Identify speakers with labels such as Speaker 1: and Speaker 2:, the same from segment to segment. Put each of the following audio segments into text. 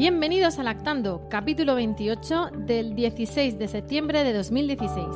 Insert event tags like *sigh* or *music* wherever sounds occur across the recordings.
Speaker 1: Bienvenidos a Lactando, capítulo 28 del 16 de septiembre de 2016.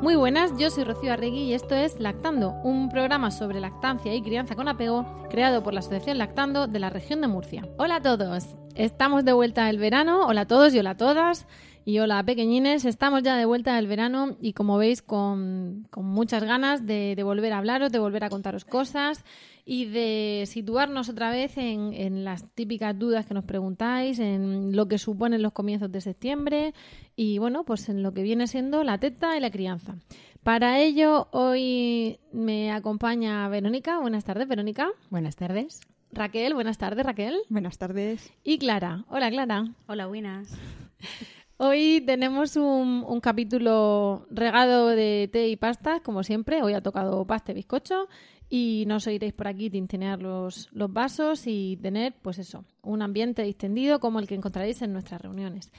Speaker 1: Muy buenas, yo soy Rocío Arregui y esto es Lactando, un programa sobre lactancia y crianza con apego creado por la Asociación Lactando de la región de Murcia. Hola a todos, estamos de vuelta el verano, hola a todos y hola a todas. Y hola pequeñines, estamos ya de vuelta del verano y como veis con, con muchas ganas de, de, volver a hablaros, de volver a contaros cosas y de situarnos otra vez en, en, las típicas dudas que nos preguntáis, en lo que suponen los comienzos de septiembre y bueno, pues en lo que viene siendo la teta y la crianza. Para ello hoy me acompaña Verónica. Buenas tardes, Verónica.
Speaker 2: Buenas tardes.
Speaker 1: Raquel, buenas tardes, Raquel.
Speaker 3: Buenas tardes.
Speaker 1: Y Clara. Hola, Clara.
Speaker 4: Hola, buenas.
Speaker 1: Hoy tenemos un, capítulo regado de té y pasta, como siempre. Hoy ha tocado pasta y bizcocho y nos oiréis por aquí tintinear los, los vasos y tener, pues eso, un ambiente distendido como el que encontraréis en nuestras reuniones.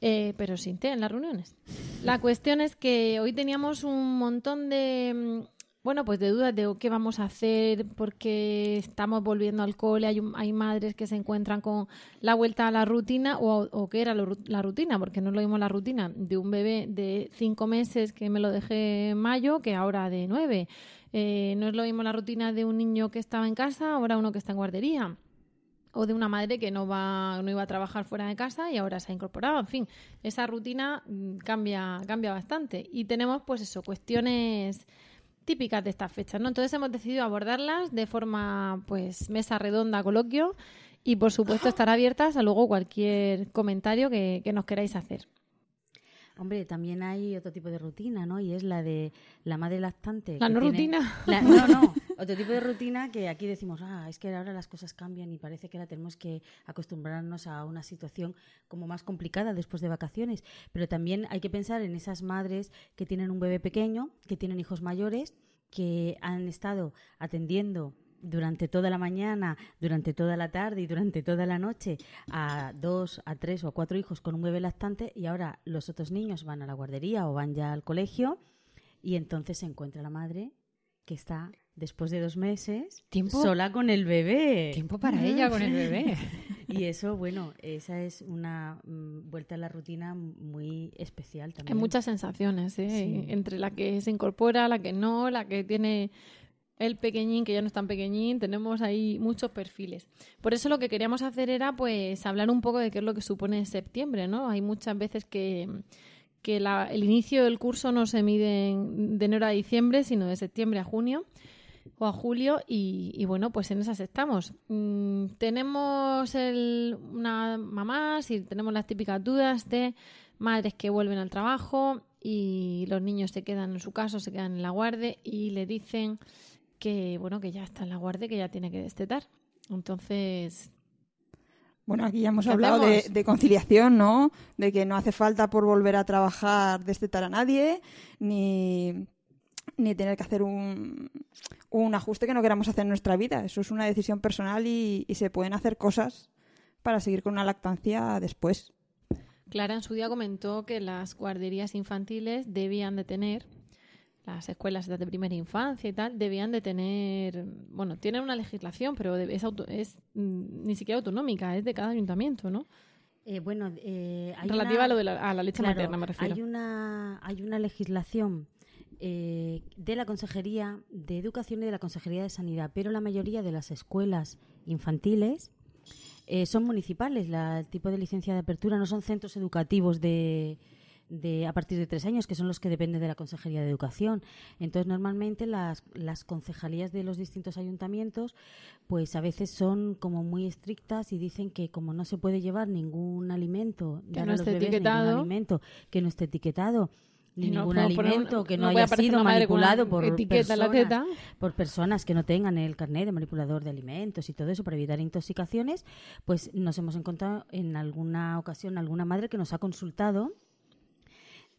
Speaker 1: Eh, pero sin té en las reuniones. La cuestión es que hoy teníamos un montón de bueno, pues de dudas de qué vamos a hacer porque estamos volviendo al cole, hay, hay madres que se encuentran con la vuelta a la rutina o, o qué era lo, la rutina, porque no lo mismo la rutina de un bebé de cinco meses que me lo dejé en mayo que ahora de nueve. Eh, no es lo mismo la rutina de un niño que estaba en casa, ahora uno que está en guardería. O de una madre que no va no iba a trabajar fuera de casa y ahora se ha incorporado. En fin esa rutina cambia cambia bastante. Y tenemos pues eso cuestiones típicas de estas fechas, ¿no? Entonces hemos decidido abordarlas de forma, pues, mesa redonda, coloquio, y por supuesto estar abiertas a luego cualquier comentario que, que nos queráis hacer.
Speaker 4: Hombre, también hay otro tipo de rutina, ¿no? Y es la de la madre lactante.
Speaker 1: La no tiene... rutina.
Speaker 4: La... *laughs* no, no. Otro tipo de rutina que aquí decimos, ah, es que ahora las cosas cambian y parece que ahora tenemos que acostumbrarnos a una situación como más complicada después de vacaciones. Pero también hay que pensar en esas madres que tienen un bebé pequeño, que tienen hijos mayores, que han estado atendiendo durante toda la mañana, durante toda la tarde y durante toda la noche a dos, a tres o a cuatro hijos con un bebé lactante y ahora los otros niños van a la guardería o van ya al colegio y entonces se encuentra la madre que está después de dos meses
Speaker 2: ¿Tiempo?
Speaker 4: sola con el bebé.
Speaker 2: Tiempo para ella con el bebé. *laughs*
Speaker 4: y eso, bueno, esa es una mm, vuelta a la rutina muy especial también.
Speaker 1: Hay muchas sensaciones, ¿eh? Sí. Entre la que se incorpora, la que no, la que tiene el pequeñín, que ya no es tan pequeñín, tenemos ahí muchos perfiles. Por eso lo que queríamos hacer era pues hablar un poco de qué es lo que supone septiembre, ¿no? Hay muchas veces que, que la, el inicio del curso no se mide de enero a diciembre, sino de septiembre a junio o a julio y, bueno, pues en esas estamos. Mm, tenemos el, una mamá, y tenemos las típicas dudas de madres que vuelven al trabajo y los niños se quedan en su casa, se quedan en la guardia y le dicen que bueno que ya está en la guardia, que ya tiene que destetar. Entonces,
Speaker 3: bueno, aquí ya hemos hablado de, de, conciliación, ¿no? De que no hace falta por volver a trabajar destetar a nadie, ni, ni tener que hacer un, un, ajuste que no queramos hacer en nuestra vida. Eso es una decisión personal y, y se pueden hacer cosas para seguir con una lactancia después.
Speaker 1: Clara en su día comentó que las guarderías infantiles debían de tener las escuelas de primera infancia y tal debían de tener, bueno, tienen una legislación, pero es, auto, es mm, ni siquiera autonómica, es de cada ayuntamiento, ¿no?
Speaker 4: Eh, bueno, eh, hay
Speaker 1: relativa
Speaker 4: una,
Speaker 1: a lo de la, a la leche
Speaker 4: claro,
Speaker 1: materna, me refiero.
Speaker 4: Hay una, hay una legislación eh, de la Consejería de Educación y de la Consejería de Sanidad, pero la mayoría de las escuelas infantiles eh, son municipales. La, el tipo de licencia de apertura no son centros educativos de de, a partir de tres años, que son los que dependen de la Consejería de Educación. Entonces, normalmente las, las concejalías de los distintos ayuntamientos, pues a veces son como muy estrictas y dicen que como no se puede llevar ningún alimento,
Speaker 1: que no esté etiquetado,
Speaker 4: alimento que no esté etiquetado, ni ningún alimento que no, haya sido manipulado por personas, por personas que no tengan el carnet de manipulador de alimentos y todo eso para evitar intoxicaciones, pues nos hemos encontrado en alguna ocasión alguna madre que nos ha consultado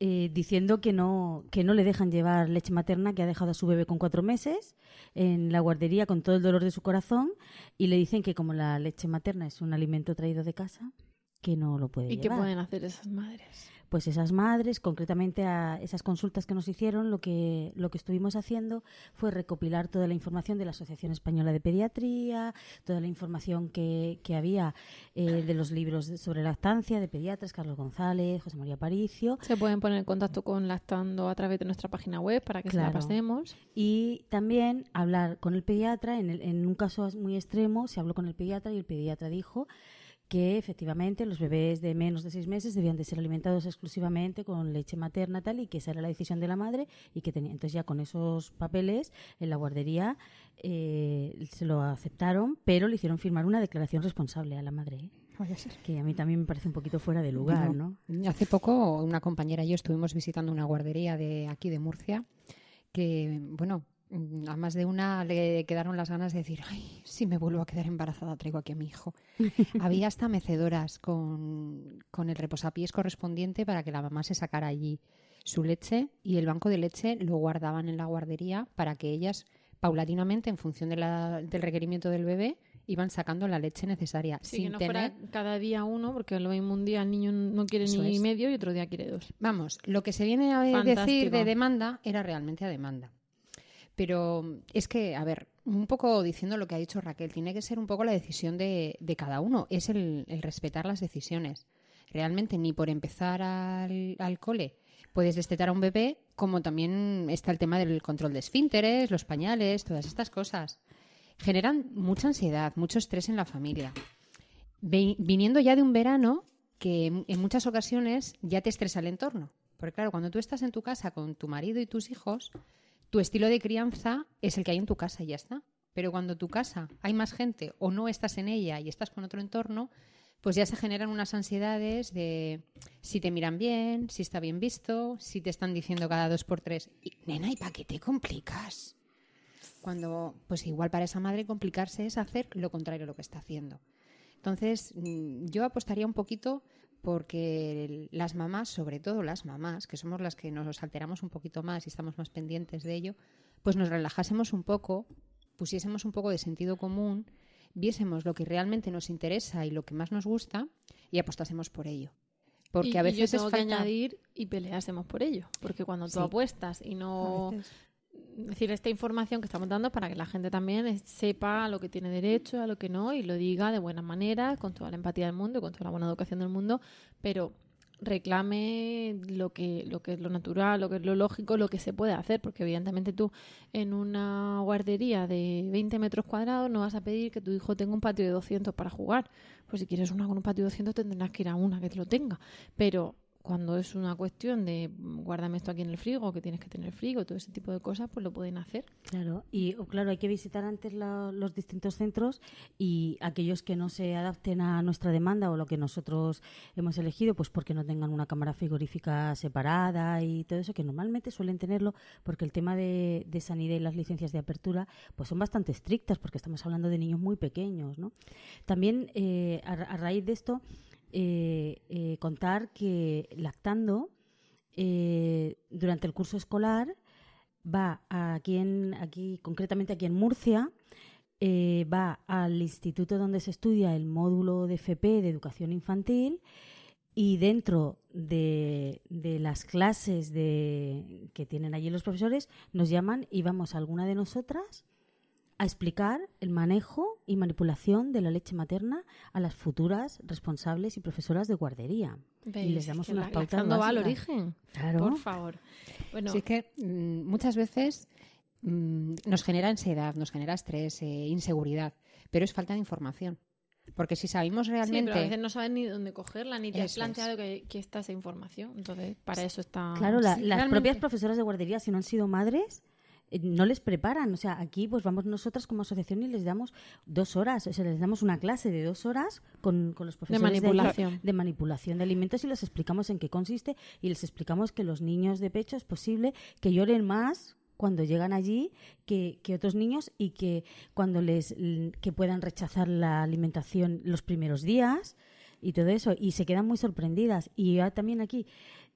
Speaker 4: eh, diciendo que no, que no le dejan llevar leche materna, que ha dejado a su bebé con cuatro meses en la guardería con todo el dolor de su corazón y le dicen que como la leche materna es un alimento traído de casa, que no lo puede
Speaker 1: ¿Y
Speaker 4: llevar.
Speaker 1: qué pueden hacer esas madres?
Speaker 4: Pues esas madres, concretamente a esas consultas que nos hicieron, lo que, lo que estuvimos haciendo fue recopilar toda la información de la Asociación Española de Pediatría, toda la información que, que había eh, de los libros sobre lactancia de pediatras, Carlos González, José María Paricio.
Speaker 1: Se pueden poner en contacto con Lactando a través de nuestra página web para que se la pasemos.
Speaker 4: Y también hablar con el pediatra, en, en un caso muy extremo, se habló con el pediatra y el pediatra dijo que efectivamente los bebés de menos de seis meses debían de ser alimentados exclusivamente con leche materna tal y que esa era la decisión de la madre y que tenía entonces ya con esos papeles en la guardería eh, se lo aceptaron pero le hicieron firmar una declaración responsable a la madre ¿eh? que a mí también me parece un poquito fuera de lugar ¿no?
Speaker 2: hace poco una compañera y yo estuvimos visitando una guardería de aquí de Murcia que bueno a más de una le quedaron las ganas de decir, ay, si me vuelvo a quedar embarazada, traigo aquí a mi hijo. *laughs* Había hasta mecedoras con, con el reposapiés correspondiente para que la mamá se sacara allí su leche y el banco de leche lo guardaban en la guardería para que ellas, paulatinamente, en función de la, del requerimiento del bebé, iban sacando la leche necesaria.
Speaker 1: Sí,
Speaker 2: sin
Speaker 1: que no
Speaker 2: tener...
Speaker 1: fuera cada día uno, porque lo mismo un día el niño no quiere ni medio y otro día quiere dos.
Speaker 2: Vamos, lo que se viene a decir de demanda era realmente a demanda. Pero es que, a ver, un poco diciendo lo que ha dicho Raquel, tiene que ser un poco la decisión de, cada uno, es el, respetar las decisiones. Realmente ni por empezar al, cole puedes destetar a un bebé, como también está el tema del control de esfínteres, los pañales, todas estas cosas. Generan mucha ansiedad, mucho estrés en la familia. viniendo ya de un verano que en muchas ocasiones ya te estresa el entorno. Porque claro, cuando tú estás en tu casa con tu marido y tus hijos, tu estilo de crianza es el que hay en tu casa y ya está. Pero cuando tu casa hay más gente o no estás en ella y estás con otro entorno, pues ya se generan unas ansiedades de si te miran bien, si está bien visto, si te están diciendo cada dos por tres, nena, ¿y para qué te complicas? Cuando, pues igual para esa madre complicarse es hacer lo contrario a lo que está haciendo. Entonces, mm, yo apostaría un poquito porque las mamás, sobre todo las mamás, que somos las que nos alteramos un poquito más y estamos más pendientes de ello, pues nos relajásemos un poco, pusiésemos un poco de sentido común, viésemos lo que realmente nos interesa y lo que más nos gusta y apostásemos por ello. Porque a veces
Speaker 1: es falta... añadir y peleásemos por ello, porque cuando tú apuestas y no decir, esta información que estamos dando para que la gente también sepa a lo que tiene derecho, a lo que no, y lo diga de buena manera, con toda la empatía del mundo, con toda la buena educación del mundo, pero reclame lo que, lo que es lo natural, lo que es lo lógico, lo que se puede hacer, porque evidentemente tú en una guardería de 20 metros cuadrados no vas a pedir que tu hijo tenga un patio de 200 para jugar. Pues si quieres una con un patio de 200 tendrás que ir a una que te lo tenga. Pero cuando es una cuestión de mm, guárdame esto aquí en el frigo, que tienes que tener frigo, todo ese tipo de cosas, pues lo pueden hacer.
Speaker 4: Claro, y claro, hay que visitar antes los distintos centros y aquellos que no se adapten a nuestra demanda o lo que nosotros hemos elegido, pues porque no tengan una cámara frigorífica separada y todo eso, que normalmente suelen tenerlo, porque el tema de, sanidad y las licencias de apertura, pues son bastante estrictas, porque estamos hablando de niños muy pequeños, ¿no? También, eh, a raíz de esto, eh, eh, contar que lactando eh, durante el curso escolar va aquí, en, aquí concretamente aquí en Murcia, va al instituto donde se estudia el módulo de FP de educación infantil y dentro de, de las clases de, que tienen allí los profesores nos llaman y vamos a alguna de nosotras a explicar el manejo y manipulación de la leche materna a las futuras responsables y profesoras de guardería. Y les damos unas pautas
Speaker 1: va al origen. Claro. Por favor.
Speaker 2: Bueno, sí, es que mm, muchas veces mm, nos genera ansiedad, nos genera estrés, eh, inseguridad, pero es falta de información. Porque si sabemos realmente...
Speaker 1: Sí, a veces no sabes ni dónde cogerla, ni te has planteado que, está esa información. Entonces, para eso está...
Speaker 4: Claro, las propias profesoras de guardería, si no han sido madres, no les preparan. O sea, aquí pues vamos nosotras como asociación y les damos dos horas, o sea, les damos una clase de dos horas con, con los profesores
Speaker 1: de manipulación.
Speaker 4: De, manipulación de alimentos y les explicamos en qué consiste y les explicamos que los niños de pecho es posible que lloren más cuando llegan allí que, que, otros niños y que cuando les que puedan rechazar la alimentación los primeros días y todo eso y se quedan muy sorprendidas y también aquí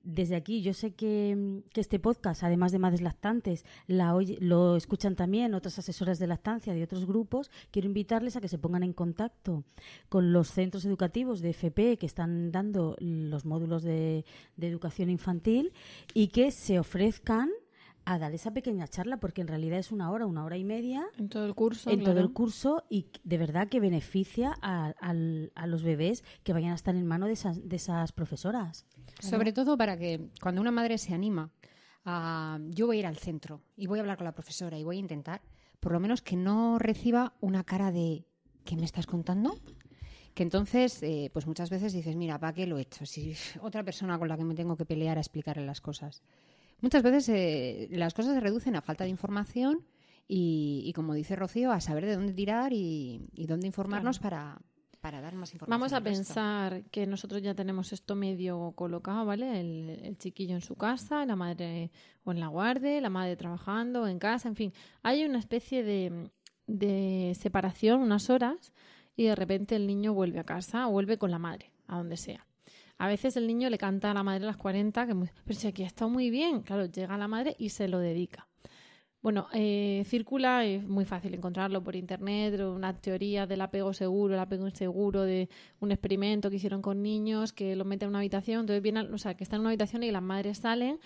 Speaker 4: desde aquí, yo sé que, este podcast, además de madres lactantes, la lo escuchan también otras asesoras de lactancia de otros grupos. Quiero invitarles a que se pongan en contacto con los centros educativos de FP que están dando los módulos de educación infantil y que se ofrezcan a dar esa pequeña charla porque en realidad es una hora, una hora y media
Speaker 1: en todo el curso,
Speaker 4: en todo el curso y de verdad que beneficia a, a, los bebés que vayan a estar en mano de esas, de esas profesoras.
Speaker 2: Sobre todo para que cuando una madre se anima a yo voy a ir al centro y voy a hablar con la profesora y voy a intentar, por lo menos que no reciba una cara de ¿qué me estás contando? que entonces, eh, pues muchas veces dices, mira, ¿para qué lo he hecho? Si otra persona con la que me tengo que pelear a explicarle las cosas. Muchas veces eh, las cosas se reducen a falta de información y, como dice Rocío, a saber de dónde tirar y, dónde informarnos para, para dar más información.
Speaker 1: Vamos a pensar que nosotros ya tenemos esto medio colocado, ¿vale? El, chiquillo en su casa, la madre o en la guardia, la madre trabajando en casa, en fin. Hay una especie de, de separación, unas horas, y de repente el niño vuelve a casa o vuelve con la madre, a donde sea. A veces el niño le canta a la madre a las 40, que pero si aquí ha estado muy bien. Claro, llega la madre y se lo dedica. Bueno, eh, circula, es muy fácil encontrarlo por internet, una teoría del apego seguro, el apego inseguro, de un experimento que hicieron con niños que lo meten en una habitación, entonces viene, o sea, que están en una habitación y las madres salen.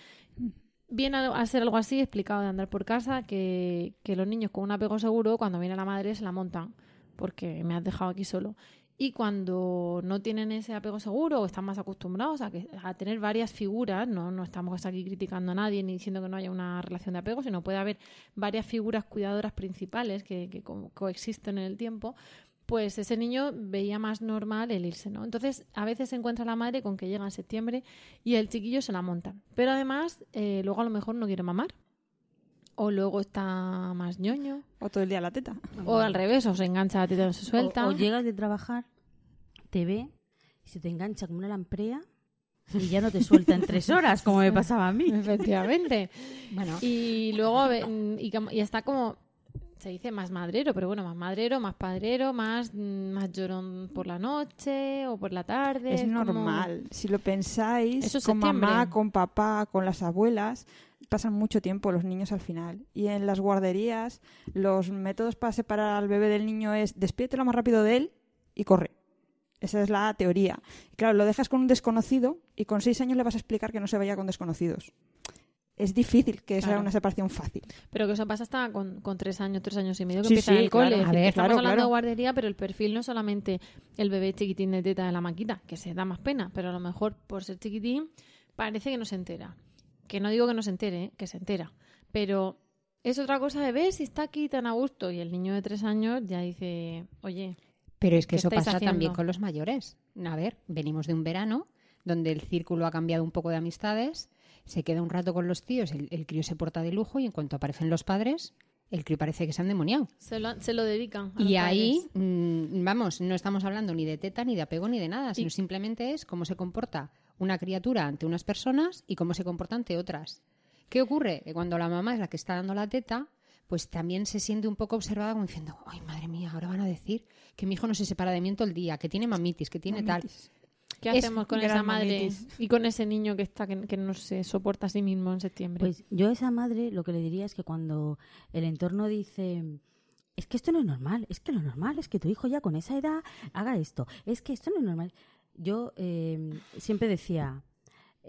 Speaker 1: Viene a, ser algo así, explicado de andar por casa, que, que los niños con un apego seguro, cuando viene la madre, se la montan, porque me has dejado aquí solo y cuando no tienen ese apego seguro o están más acostumbrados a, que, a tener varias figuras, no, no estamos aquí criticando a nadie ni diciendo que no haya una relación de apego, sino puede haber varias figuras cuidadoras principales que, que coexisten en el tiempo, pues ese niño veía más normal el irse, ¿no? Entonces, a veces se encuentra la madre con que llega en septiembre y el chiquillo se la monta. Pero además, eh, luego a lo mejor no quiere mamar. O luego está más ñoño.
Speaker 3: O todo el día la teta.
Speaker 1: O al revés, o se engancha la teta y no se suelta.
Speaker 4: O, llegas de trabajar, te ve y se te engancha como una lamprea y ya no te suelta en tres horas, como me pasaba a mí. *laughs*
Speaker 1: Efectivamente. bueno. Y luego y, está como se dice más madrero, pero bueno, más madrero, más padrero, más, más llorón por la noche o por la tarde.
Speaker 3: Es, normal. Si lo pensáis, con mamá, con papá, con las abuelas, pasan mucho tiempo los niños al final. Y en las guarderías, los métodos para separar al bebé del niño es despídete lo más rápido de él y corre. Esa es la teoría. claro, lo dejas con un desconocido y con seis años le vas a explicar que no se vaya con desconocidos. Es difícil que sea una separación fácil.
Speaker 1: Pero que eso pasa hasta con, tres años, tres años y medio que empieza el cole. A ver, Estamos hablando de guardería, pero el perfil no es solamente el bebé chiquitín de teta de la maquita, que se da más pena, pero a lo mejor por ser chiquitín parece que no se entera. Que no digo que no se entere, ¿eh? que se entera. Pero es otra cosa de ver si está aquí tan a gusto. Y el niño de tres años ya dice, oye.
Speaker 2: Pero es que eso pasa también con los mayores. A ver, venimos de un verano donde el círculo ha cambiado un poco de amistades, se queda un rato con los tíos, el, crío se porta de lujo y en cuanto aparecen los padres, el crío parece que se han demoniado.
Speaker 1: Se lo, se lo dedican.
Speaker 2: y ahí, mm, vamos, no estamos hablando ni de teta, ni de apego, ni de nada, sino simplemente es cómo se comporta una criatura ante unas personas y cómo se comporta ante otras. ¿Qué ocurre? Que cuando la mamá es la que está dando la teta, pues también se siente un poco observada como diciendo, ay, madre mía, ahora van a decir que mi hijo no se separa de mí en todo el día, que tiene mamitis, que tiene tal.
Speaker 1: ¿Qué hacemos con esa madre y con ese niño que está que, no se soporta a sí mismo en septiembre?
Speaker 4: Pues yo a esa madre lo que le diría es que cuando el entorno dice es que esto no es normal, es que lo normal es que tu hijo ya con esa edad haga esto, es que esto no es normal yo eh, siempre decía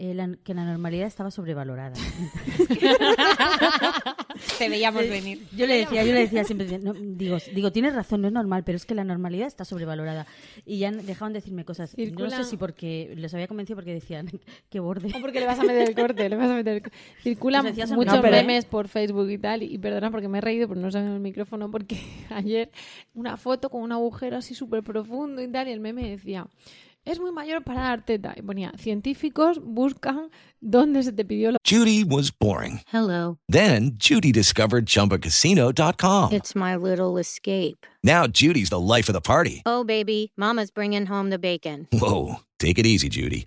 Speaker 4: eh, que la normalidad estaba sobrevalorada. *laughs*
Speaker 2: Te veíamos venir.
Speaker 4: Yo le decía, yo le decía siempre, digo, digo, tienes razón, no es normal, pero es que la normalidad está sobrevalorada. Y ya dejaban de decirme cosas. No sé si porque les había convencido porque decían, *laughs* qué borde.
Speaker 1: O porque le vas a meter el corte, le vas a meter el... Circulan muchos memes por Facebook y tal, y, perdona porque me he reído, pero no sabía el micrófono, porque *laughs* ayer una foto con un agujero así súper profundo y tal, y el meme decía es muy mayor para dar teta. Y ponía, científicos buscan dónde se te pidió lo...
Speaker 5: Judy was boring.
Speaker 6: Hello.
Speaker 5: Then, Judy discovered ChumbaCasino.com.
Speaker 6: It's my little escape.
Speaker 5: Now, Judy's the life of the party.
Speaker 6: Oh, baby, mama's bringing home the bacon.
Speaker 5: Whoa, take it easy, Judy.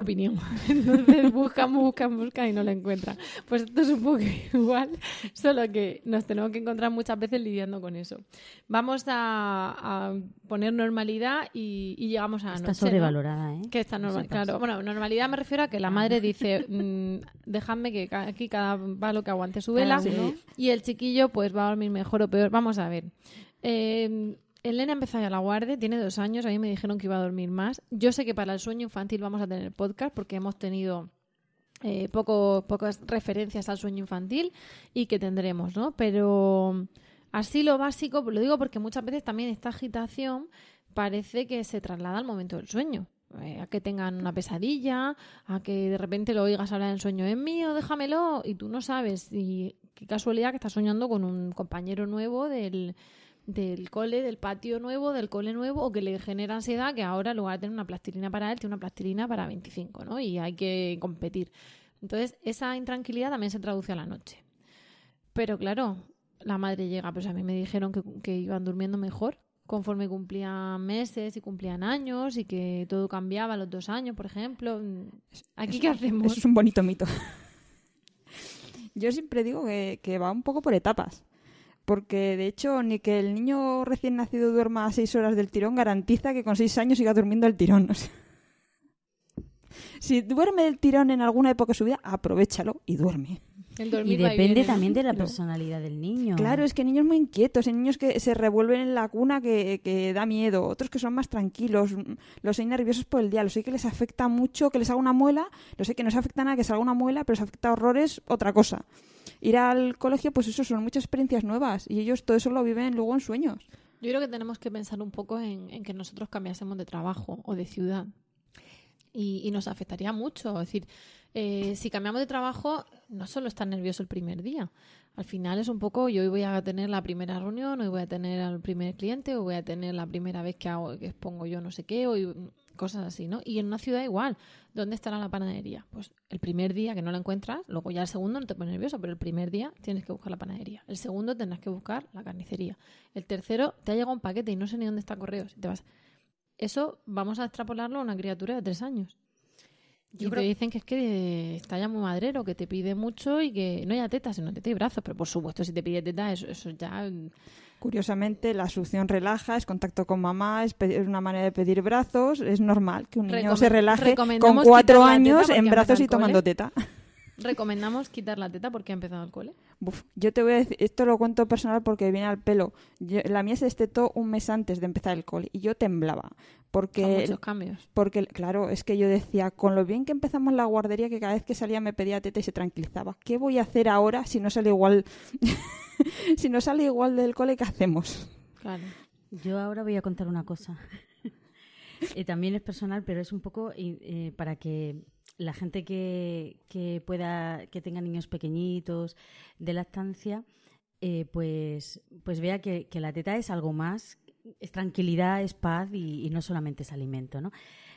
Speaker 1: Opinión. *laughs* Entonces buscan, buscan, buscan y no la encuentran. Pues esto es un poco *laughs* igual, solo que nos tenemos que encontrar muchas veces lidiando con eso. Vamos a, poner normalidad y, llegamos a la
Speaker 4: Está sobrevalorada, ¿eh?
Speaker 1: Que está normal, claro. Bueno, normalidad me refiero a que la madre dice, mm, dejadme que aquí cada lo que aguante su vela y el chiquillo pues va a dormir mejor o peor. Vamos a ver. Eh, Elena empezó ya la guardia, tiene dos años, a mí me dijeron que iba a dormir más. Yo sé que para el sueño infantil vamos a tener podcast porque hemos tenido eh, poco, pocas referencias al sueño infantil y que tendremos, ¿no? Pero así lo básico, lo digo porque muchas veces también esta agitación parece que se traslada al momento del sueño. Eh, a que tengan una pesadilla, a que de repente lo oigas hablar en sueño, es mío, déjamelo, y tú no sabes. Y qué casualidad que estás soñando con un compañero nuevo del, del cole, del patio nuevo, del cole nuevo, o que le genera ansiedad que ahora en lugar de tener una plastilina para él, tiene una plastilina para 25, ¿no? Y hay que competir. Entonces, esa intranquilidad también se traduce a la noche. Pero claro, la madre llega, pues a mí me dijeron que, que iban durmiendo mejor conforme cumplían meses y cumplían años y que todo cambiaba a los dos años, por ejemplo. ¿Aquí qué hacemos?
Speaker 3: Eso es un bonito mito. *laughs* Yo siempre digo que, que va un poco por etapas porque de hecho ni que el niño recién nacido duerma seis horas del tirón garantiza que con seis años siga durmiendo el tirón. *laughs* si duerme del tirón en alguna época de su vida, aprovechalo y duerme.
Speaker 4: y depende también de la personalidad del niño.
Speaker 3: Claro, es que hay niños muy inquietos, hay niños que se revuelven en la cuna que, que, da miedo, otros que son más tranquilos, los hay nerviosos por el día, los hay que les afecta mucho que les haga una muela, los hay que no se afecta nada que salga una muela, pero les afecta horrores otra cosa ir al colegio, pues eso son muchas experiencias nuevas y ellos todo eso lo viven luego en sueños.
Speaker 1: Yo creo que tenemos que pensar un poco en, que nosotros cambiásemos de trabajo o de ciudad y, nos afectaría mucho. Es decir, eh, si cambiamos de trabajo, no solo estar nervioso el primer día. Al final es un poco, yo hoy voy a tener la primera reunión, hoy voy a tener al primer cliente, hoy voy a tener la primera vez que hago, que expongo yo no sé qué, hoy cosas así, ¿no? Y en una ciudad igual, ¿dónde estará la panadería? Pues el primer día que no la encuentras, luego ya el segundo no te pone nervioso, pero el primer día tienes que buscar la panadería. El segundo tendrás que buscar la carnicería. El tercero te ha llegado un paquete y no sé ni dónde está correo. Si te vas... Eso vamos a extrapolarlo a una criatura de tres años. y te dicen que es que está ya muy madrero, que te pide mucho y que no haya tetas, sino teta y brazos. Pero por supuesto, si te pide tetas, eso, eso ya
Speaker 3: Curiosamente, la succión relaja, es contacto con mamá, es, una manera de pedir brazos. Es normal que un niño se relaje con cuatro años en brazos y tomando teta. *laughs*
Speaker 1: ¿Recomendamos quitar la teta porque ha empezado el cole?
Speaker 3: Yo te voy a decir, esto lo cuento personal porque viene al pelo. la mía se destetó un mes antes de empezar el cole y yo temblaba. Porque,
Speaker 1: muchos cambios.
Speaker 3: Porque, claro, es que yo decía, con lo bien que empezamos la guardería, que cada vez que salía me pedía teta y se tranquilizaba. ¿Qué voy a hacer ahora si no sale igual, *laughs* si no sale igual del cole, ¿qué hacemos?
Speaker 4: Claro. Yo ahora voy a contar una cosa. *laughs* Eh, también es personal, pero es un poco eh, para que la gente que, que, pueda, que tenga niños pequeñitos de lactancia, eh, pues, pues vea que, que, la teta es algo más es tranquilidad, es paz y, no solamente es alimento, ¿no?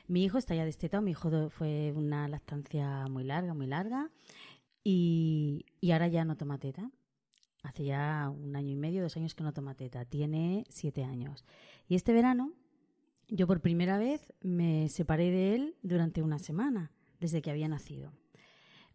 Speaker 4: Mi hijo está ya destetado, mi hijo fue una lactancia muy larga, muy larga, y, y ahora ya no toma teta. Hace ya un año y medio, dos años que no toma teta. Tiene siete años. Y este verano, yo por primera vez me separé de él durante una semana, desde que había nacido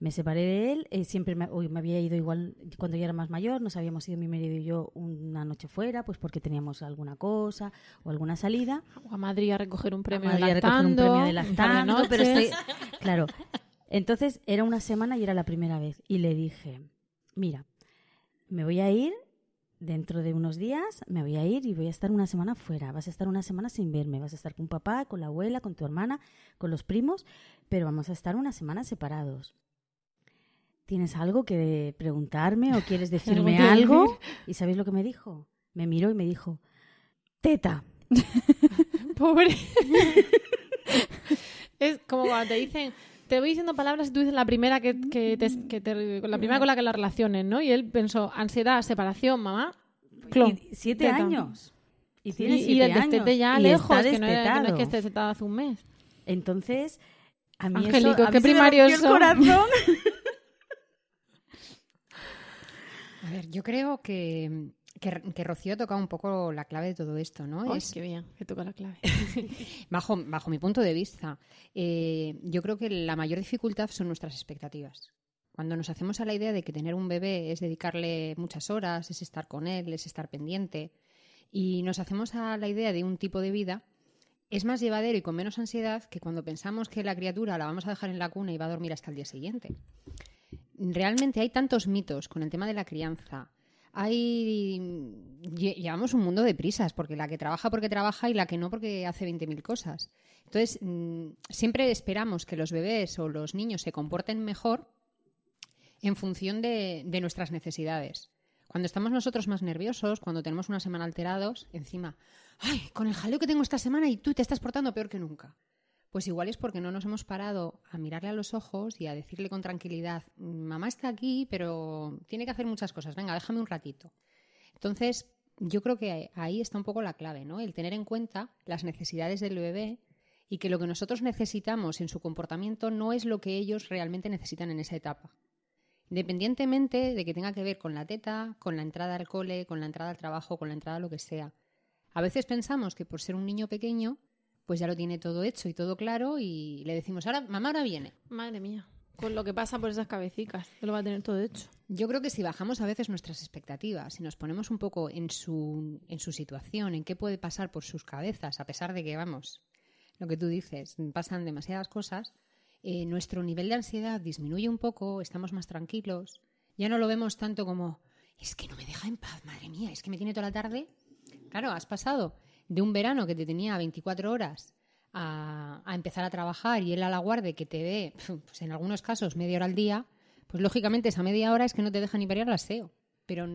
Speaker 4: me separé de él, eh, siempre me, me, había ido igual cuando ya era más mayor, nos habíamos ido mi marido y yo una noche fuera, pues porque teníamos alguna cosa o alguna salida.
Speaker 1: A Madrid a recoger un premio
Speaker 4: de
Speaker 1: lactando.
Speaker 4: un premio de lactando, pero *laughs* claro. Entonces era una semana y era la primera vez y le dije, mira, me voy a ir dentro de unos días me voy a ir y voy a estar una semana fuera. Vas a estar una semana sin verme. Vas a estar con papá, con la abuela, con tu hermana, con los primos, pero vamos a estar una semana separados. ¿tienes algo que preguntarme o quieres *laughs* decirme algo? ¿Y sabéis lo que me dijo? Me miró y me dijo, teta. *laughs*
Speaker 1: Pobre. *laughs* es como cuando te dicen, te voy diciendo palabras y tú dices la primera que, que, te, la primera con la que la relaciones, ¿no? Y él pensó, ansiedad, separación, mamá.
Speaker 4: Clon, siete años. Y tiene siete y años.
Speaker 1: ya lejos, que no, es, que esté setado hace un mes.
Speaker 4: Entonces, a mí
Speaker 1: Angélico,
Speaker 4: eso,
Speaker 1: ¿qué primarios
Speaker 4: el corazón. *laughs*
Speaker 2: A ver, yo creo que, que, Rocío toca un poco la clave de todo esto, ¿no?
Speaker 1: es qué bien, que toca la clave. *laughs*
Speaker 2: bajo, bajo mi punto de vista, eh, yo creo que la mayor dificultad son nuestras expectativas. Cuando nos hacemos a la idea de que tener un bebé es dedicarle muchas horas, es estar con él, es estar pendiente, y nos hacemos a la idea de un tipo de vida, es más llevadero y con menos ansiedad que cuando pensamos que la criatura la vamos a dejar en la cuna y va a dormir hasta el día siguiente realmente hay tantos mitos con el tema de la crianza. Hay llevamos un mundo de prisas, porque la que trabaja porque trabaja y la que no porque hace 20.000 cosas. Entonces, mm, siempre esperamos que los bebés o los niños se comporten mejor en función de, de nuestras necesidades. Cuando estamos nosotros más nerviosos, cuando tenemos una semana alterados, encima, ay, con el jaleo que tengo esta semana y tú te estás portando peor que nunca. Pues igual es porque no nos hemos parado a mirarle a los ojos y a decirle con tranquilidad, mamá está aquí, pero tiene que hacer muchas cosas, venga, déjame un ratito. Entonces, yo creo que ahí está un poco la clave, ¿no? El tener en cuenta las necesidades del bebé y que lo que nosotros necesitamos en su comportamiento no es lo que ellos realmente necesitan en esa etapa. Independientemente de que tenga que ver con la teta, con la entrada al cole, con la entrada al trabajo, con la entrada a lo que sea. A veces pensamos que por ser un niño pequeño pues ya lo tiene todo hecho y todo claro y le decimos, ahora, mamá, ahora viene.
Speaker 1: Madre mía, con lo que pasa por esas cabecitas, que lo va a tener todo hecho.
Speaker 2: Yo creo que si bajamos a veces nuestras expectativas, si nos ponemos un poco en su, en su situación, en qué puede pasar por sus cabezas, a pesar de que, vamos, lo que tú dices, pasan demasiadas cosas, eh, nuestro nivel de ansiedad disminuye un poco, estamos más tranquilos, ya no lo vemos tanto como, es que no me deja en paz, madre mía, es que me tiene toda la tarde. Claro, has pasado de un verano que te tenía 24 horas a, empezar a trabajar y él a la guardia que te ve, *laughs* pues en algunos casos, media hora al día, pues lógicamente esa media hora es que no te deja ni parir al aseo. Pero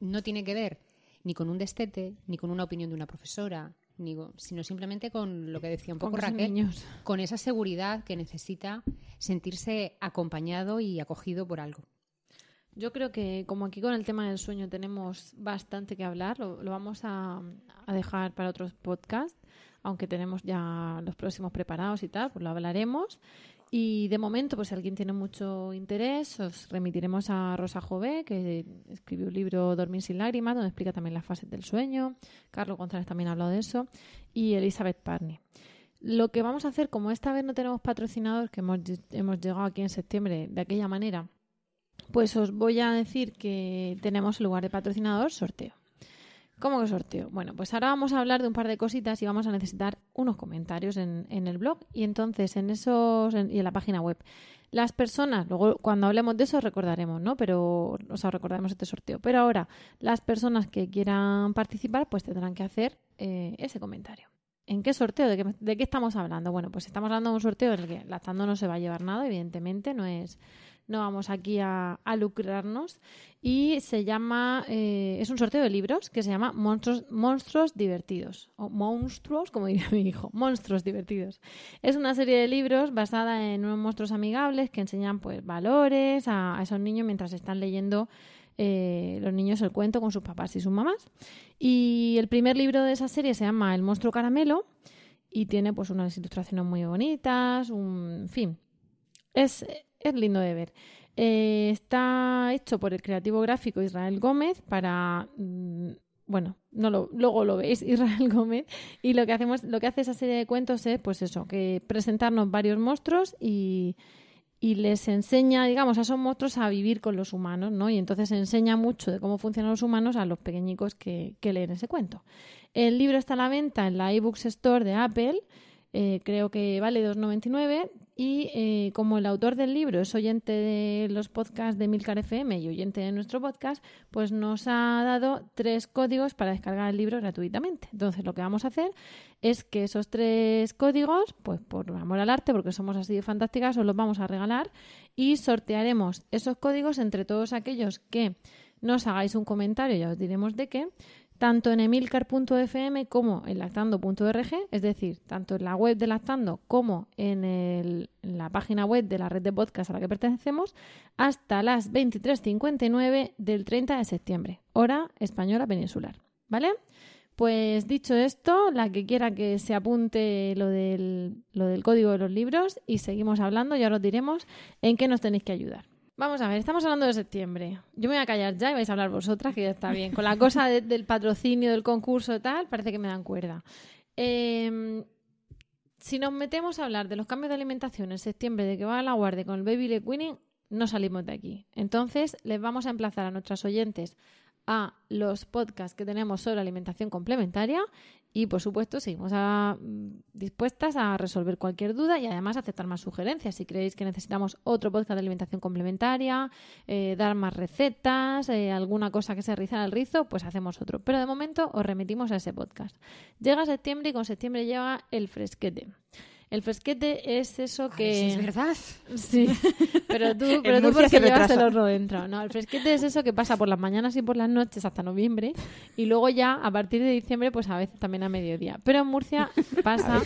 Speaker 2: no tiene que ver ni con un destete, ni con una opinión de una profesora, ni, sino simplemente con lo que decía un poco Raquel, con esa seguridad que necesita sentirse acompañado y acogido por algo.
Speaker 1: Yo creo que como aquí con el tema del sueño tenemos bastante que hablar, lo, vamos a, dejar para otros podcasts, aunque tenemos ya los próximos preparados y tal, pues lo hablaremos. Y de momento, pues si alguien tiene mucho interés, os remitiremos a Rosa Jové, que escribió un libro Dormir sin lágrimas, donde explica también las fases del sueño. Carlos González también ha hablado de eso. Y Elizabeth Parney. Lo que vamos a hacer, como esta vez no tenemos patrocinador, que hemos, hemos llegado aquí en septiembre de aquella manera, pues os voy a decir que tenemos en lugar de patrocinador sorteo. ¿Cómo que sorteo? Bueno, pues ahora vamos a hablar de un par de cositas y vamos a necesitar unos comentarios en, el blog y entonces en esos y en la página web. Las personas, luego cuando hablemos de eso recordaremos, ¿no? Pero, o sea, recordaremos este sorteo. Pero ahora, las personas que quieran participar, pues tendrán que hacer eh, ese comentario. ¿En qué sorteo? ¿De qué, ¿De qué estamos hablando? Bueno, pues estamos hablando de un sorteo en el que Lactando no se va a llevar nada, evidentemente, no es no vamos aquí a, lucrarnos. Y se llama, eh, es un sorteo de libros que se llama Monstruos, Monstruos Divertidos, o Monstruos, como diría mi hijo, Monstruos Divertidos. Es una serie de libros basada en unos monstruos amigables que enseñan pues valores a, esos niños mientras están leyendo eh, los niños el cuento con sus papás y sus mamás. Y el primer libro de esa serie se llama El monstruo caramelo y tiene pues unas ilustraciones muy bonitas, un en fin, es, es lindo de ver. Eh, está hecho por el creativo gráfico Israel Gómez para mm, bueno, no lo, luego lo veis, *laughs* Israel Gómez, y lo que hacemos, lo que hace esa serie de cuentos es, pues eso, que presentarnos varios monstruos y, y les enseña, digamos, a esos monstruos a vivir con los humanos, ¿no? Y entonces enseña mucho de cómo funcionan los humanos a los pequeñicos que, que leen ese cuento. El libro está a la venta en la eBooks Store de Apple eh, creo que vale 2,99 y eh, como el autor del libro es oyente de los podcasts de Milcar FM y oyente de nuestro podcast, pues nos ha dado tres códigos para descargar el libro gratuitamente. Entonces lo que vamos a hacer es que esos tres códigos, pues por amor al arte, porque somos así de fantásticas, os los vamos a regalar y sortearemos esos códigos entre todos aquellos que nos hagáis un comentario, ya os diremos de qué, tanto en emilcar.fm como en lactando.org, es decir, tanto en la web de Lactando como en, la página web de la red de podcast a la que pertenecemos, hasta las 23.59 del 30 de septiembre, hora española peninsular. ¿Vale? Pues dicho esto, la que quiera que se apunte lo del, lo del código de los libros y seguimos hablando, ya os diremos en qué nos tenéis que ayudar. Vamos a ver, estamos hablando de septiembre. Yo me voy a callar ya y vais a hablar vosotras, que ya está bien. Con la cosa del patrocinio, del concurso y tal, parece que me dan cuerda. Em, si nos metemos a hablar de los cambios de alimentación en septiembre, de que va a la guardia con el baby le queening, no salimos de aquí. Entonces, les vamos a emplazar a nuestras oyentes a los podcasts que tenemos sobre alimentación complementaria y por supuesto, seguimos mm, dispuestas a resolver cualquier duda y además aceptar más sugerencias. Si creéis que necesitamos otro podcast de alimentación complementaria, eh, dar más recetas, eh, alguna cosa que se rizara el rizo, pues hacemos otro. Pero de momento os remitimos a ese podcast. Llega septiembre y con septiembre llega el fresquete. El fresquete es eso que...
Speaker 2: es verdad.
Speaker 1: Sí, pero tú, *laughs* pero tú porque llevas el horno dentro. No, el fresquete es eso que pasa por las mañanas y por las noches hasta noviembre y luego ya a partir de diciembre pues a veces también a mediodía. Pero en Murcia *laughs* pasa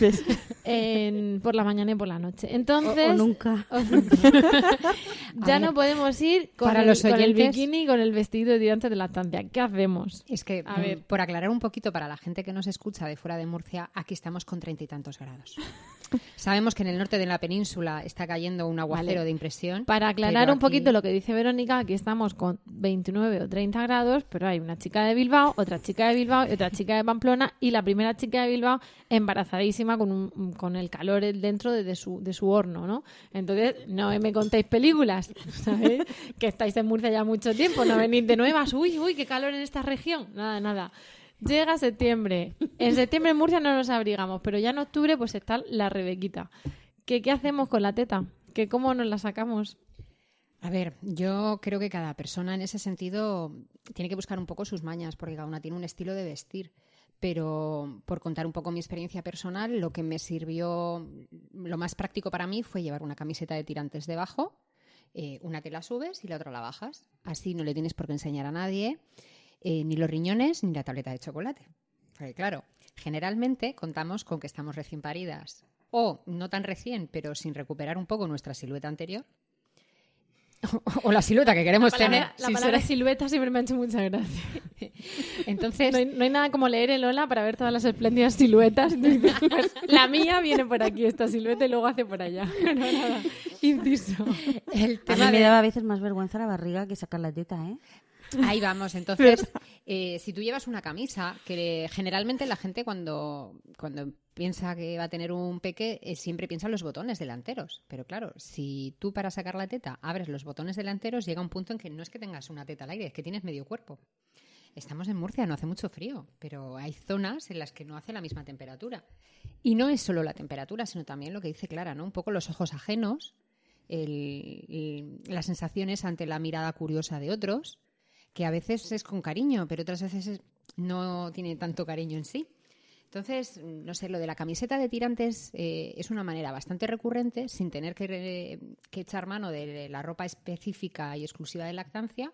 Speaker 1: en, por la mañana y por la noche. Entonces...
Speaker 4: O, nunca. *laughs*
Speaker 1: ya no podemos ir con, el, con el bikini con el vestido de antes de la estancia. ¿Qué hacemos?
Speaker 2: Es que, a ver, por aclarar un poquito para la gente que nos escucha de fuera de Murcia, aquí estamos con treinta y tantos grados. Sabemos que en el norte de la península está cayendo un aguacero de impresión.
Speaker 1: Para aclarar un poquito lo que dice Verónica, aquí estamos con 29 o 30 grados, pero hay una chica de Bilbao, otra chica de Bilbao y otra chica de Pamplona y la primera chica de Bilbao embarazadísima con, un, con el calor dentro de, su, de su horno, ¿no? Entonces, no me contéis películas, ¿sabéis? que estáis en Murcia ya mucho tiempo, no venís de nuevas, uy, uy, qué calor en esta región. Nada, nada. Llega septiembre. En septiembre en Murcia no nos abrigamos, pero ya en octubre pues está la Rebequita. ¿Qué, qué hacemos con la teta? ¿Qué, ¿Cómo nos la sacamos?
Speaker 2: A ver, yo creo que cada persona en ese sentido tiene que buscar un poco sus mañas, porque cada una tiene un estilo de vestir. Pero por contar un poco mi experiencia personal, lo que me sirvió, lo más práctico para mí fue llevar una camiseta de tirantes debajo, eh, una que la subes y la otra la bajas. Así no le tienes por qué enseñar a nadie. Eh, ni los riñones ni la tableta de chocolate. Porque claro, generalmente contamos con que estamos recién paridas o no tan recién, pero sin recuperar un poco nuestra silueta anterior. *laughs* o la silueta que queremos tener.
Speaker 1: La palabra silueta siempre me ha hecho mucha gracia. *laughs* Entonces, no hay, nada como leer el hola para ver todas las espléndidas siluetas. Pues, *laughs* la mía viene por aquí, esta silueta, y luego hace por allá. No, nada. Inciso.
Speaker 4: El tema a mí me daba a veces más vergüenza la barriga que sacar la teta, ¿eh?
Speaker 2: Ahí vamos, entonces, eh, si tú llevas una camisa, que generalmente la gente cuando, cuando piensa que va a tener un peque, eh, siempre piensa en los botones delanteros. Pero claro, si tú para sacar la teta abres los botones delanteros, llega un punto en que no es que tengas una teta al aire, es que tienes medio cuerpo. Estamos en Murcia, no hace mucho frío, pero hay zonas en las que no hace la misma temperatura. Y no es solo la temperatura, sino también lo que dice Clara, ¿no? Un poco los ojos ajenos, las sensaciones ante la mirada curiosa de otros que a veces es con cariño, pero otras veces no tiene tanto cariño en sí. Entonces, no sé, lo de la camiseta de tirantes eh, es una manera bastante recurrente, sin tener que, echar mano de la ropa específica y exclusiva de lactancia,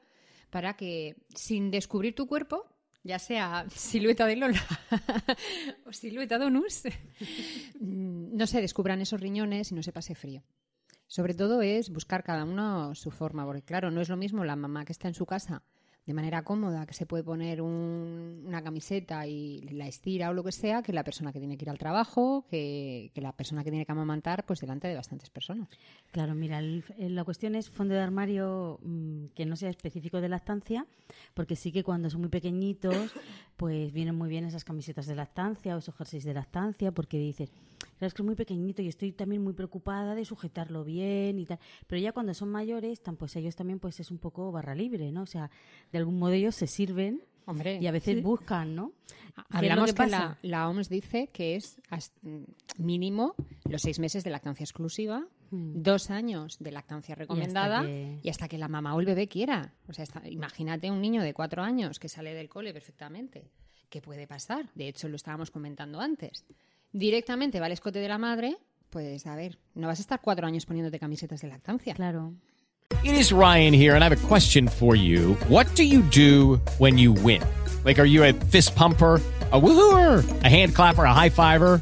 Speaker 2: para que, sin descubrir tu cuerpo, ya sea silueta de Lola *laughs* o silueta Donus, *laughs* no se descubran esos riñones y no se pase frío. Sobre todo es buscar cada uno su forma, porque claro, no es lo mismo la mamá que está en su casa de manera cómoda, que se puede poner una camiseta y la estira o lo que sea, que la persona que tiene que ir al trabajo, que, la persona que tiene que amamantar, pues delante de bastantes personas.
Speaker 4: Claro, mira, la cuestión es fondo de armario mm, que no sea específico de lactancia, porque sí que cuando son muy pequeñitos, pues vienen muy bien esas camisetas de lactancia o esos jerseys de lactancia, porque dices, es que es muy pequeñito y estoy también muy preocupada de sujetarlo bien y tal. Pero ya cuando son mayores, pues ellos también pues es un poco barra libre, ¿no? O sea, de algún modo ellos se sirven y a veces buscan, ¿no?
Speaker 2: Hablamos que, la, OMS dice que es mínimo los seis meses de lactancia exclusiva, hmm. dos años de lactancia recomendada y hasta, que... la mamá o el bebé quiera. O sea, imagínate un niño de cuatro años que sale del cole perfectamente. ¿Qué puede pasar? De hecho, lo estábamos comentando antes. Directamente va al escote de la madre, pues a ver, no vas a estar cuatro años poniéndote camisetas de lactancia.
Speaker 4: Claro.
Speaker 7: It is Ryan here, and I have a question for you. What do you do when you win? Like, are you a fist pumper? a woohooer, a hand clapper, a high fiver.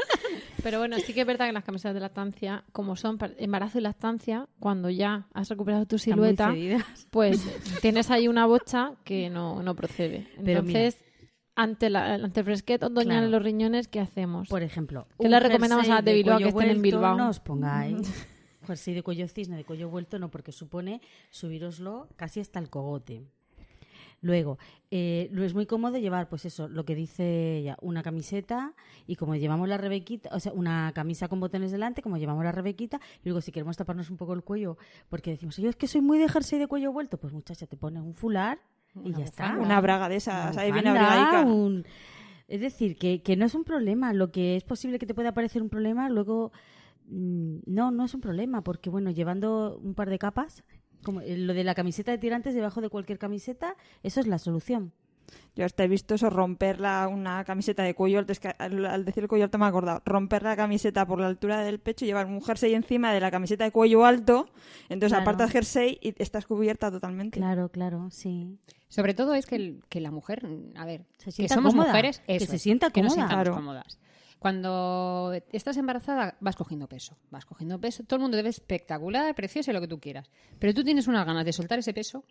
Speaker 1: Pero bueno, sí que es verdad que las camisetas de lactancia, como son embarazo y lactancia, cuando ya has recuperado tu silueta, pues tienes ahí una bocha que no, no procede. Entonces, ante, la, ante el fresquet otoñal en los riñones, ¿qué hacemos?
Speaker 4: Por ejemplo,
Speaker 1: ¿qué le recomendamos a de Bilbao que estén en Bilbao?
Speaker 4: No os pongáis *laughs* jersey de cuello cisne, de cuello vuelto, no, porque supone subiroslo casi hasta el cogote. Luego, eh, lo es muy cómodo llevar, pues eso, lo que dice ella, una camiseta y como llevamos la rebequita, o sea, una camisa con botones delante, como llevamos la rebequita, y luego si queremos taparnos un poco el cuello, porque decimos, yo es que soy muy de jersey de cuello vuelto, pues muchacha, te pones un fular y ya está.
Speaker 3: Una braga de esas, ahí viene
Speaker 4: un... Es decir, que, que no es un problema, lo que es posible que te pueda parecer un problema, luego mm, no, no es un problema, porque bueno, llevando un par de capas como eh, lo de la camiseta de tirantes debajo de cualquier camiseta, eso es la solución.
Speaker 3: Yo hasta he visto eso, romper una camiseta de cuello alto, al, decir el cuello alto me he acordado, romper la camiseta por la altura del pecho y llevar un jersey encima de la camiseta de cuello alto, entonces aparte del jersey y estás cubierta totalmente.
Speaker 4: Claro, claro, sí.
Speaker 2: Sobre todo es que, que la mujer, a ver, que somos mujeres,
Speaker 4: que se sienta cómoda.
Speaker 2: cómodas. Cuando estás embarazada vas cogiendo peso, vas cogiendo peso, todo el mundo te ve espectacular, precioso, lo que tú quieras, pero tú tienes unas ganas de soltar ese peso.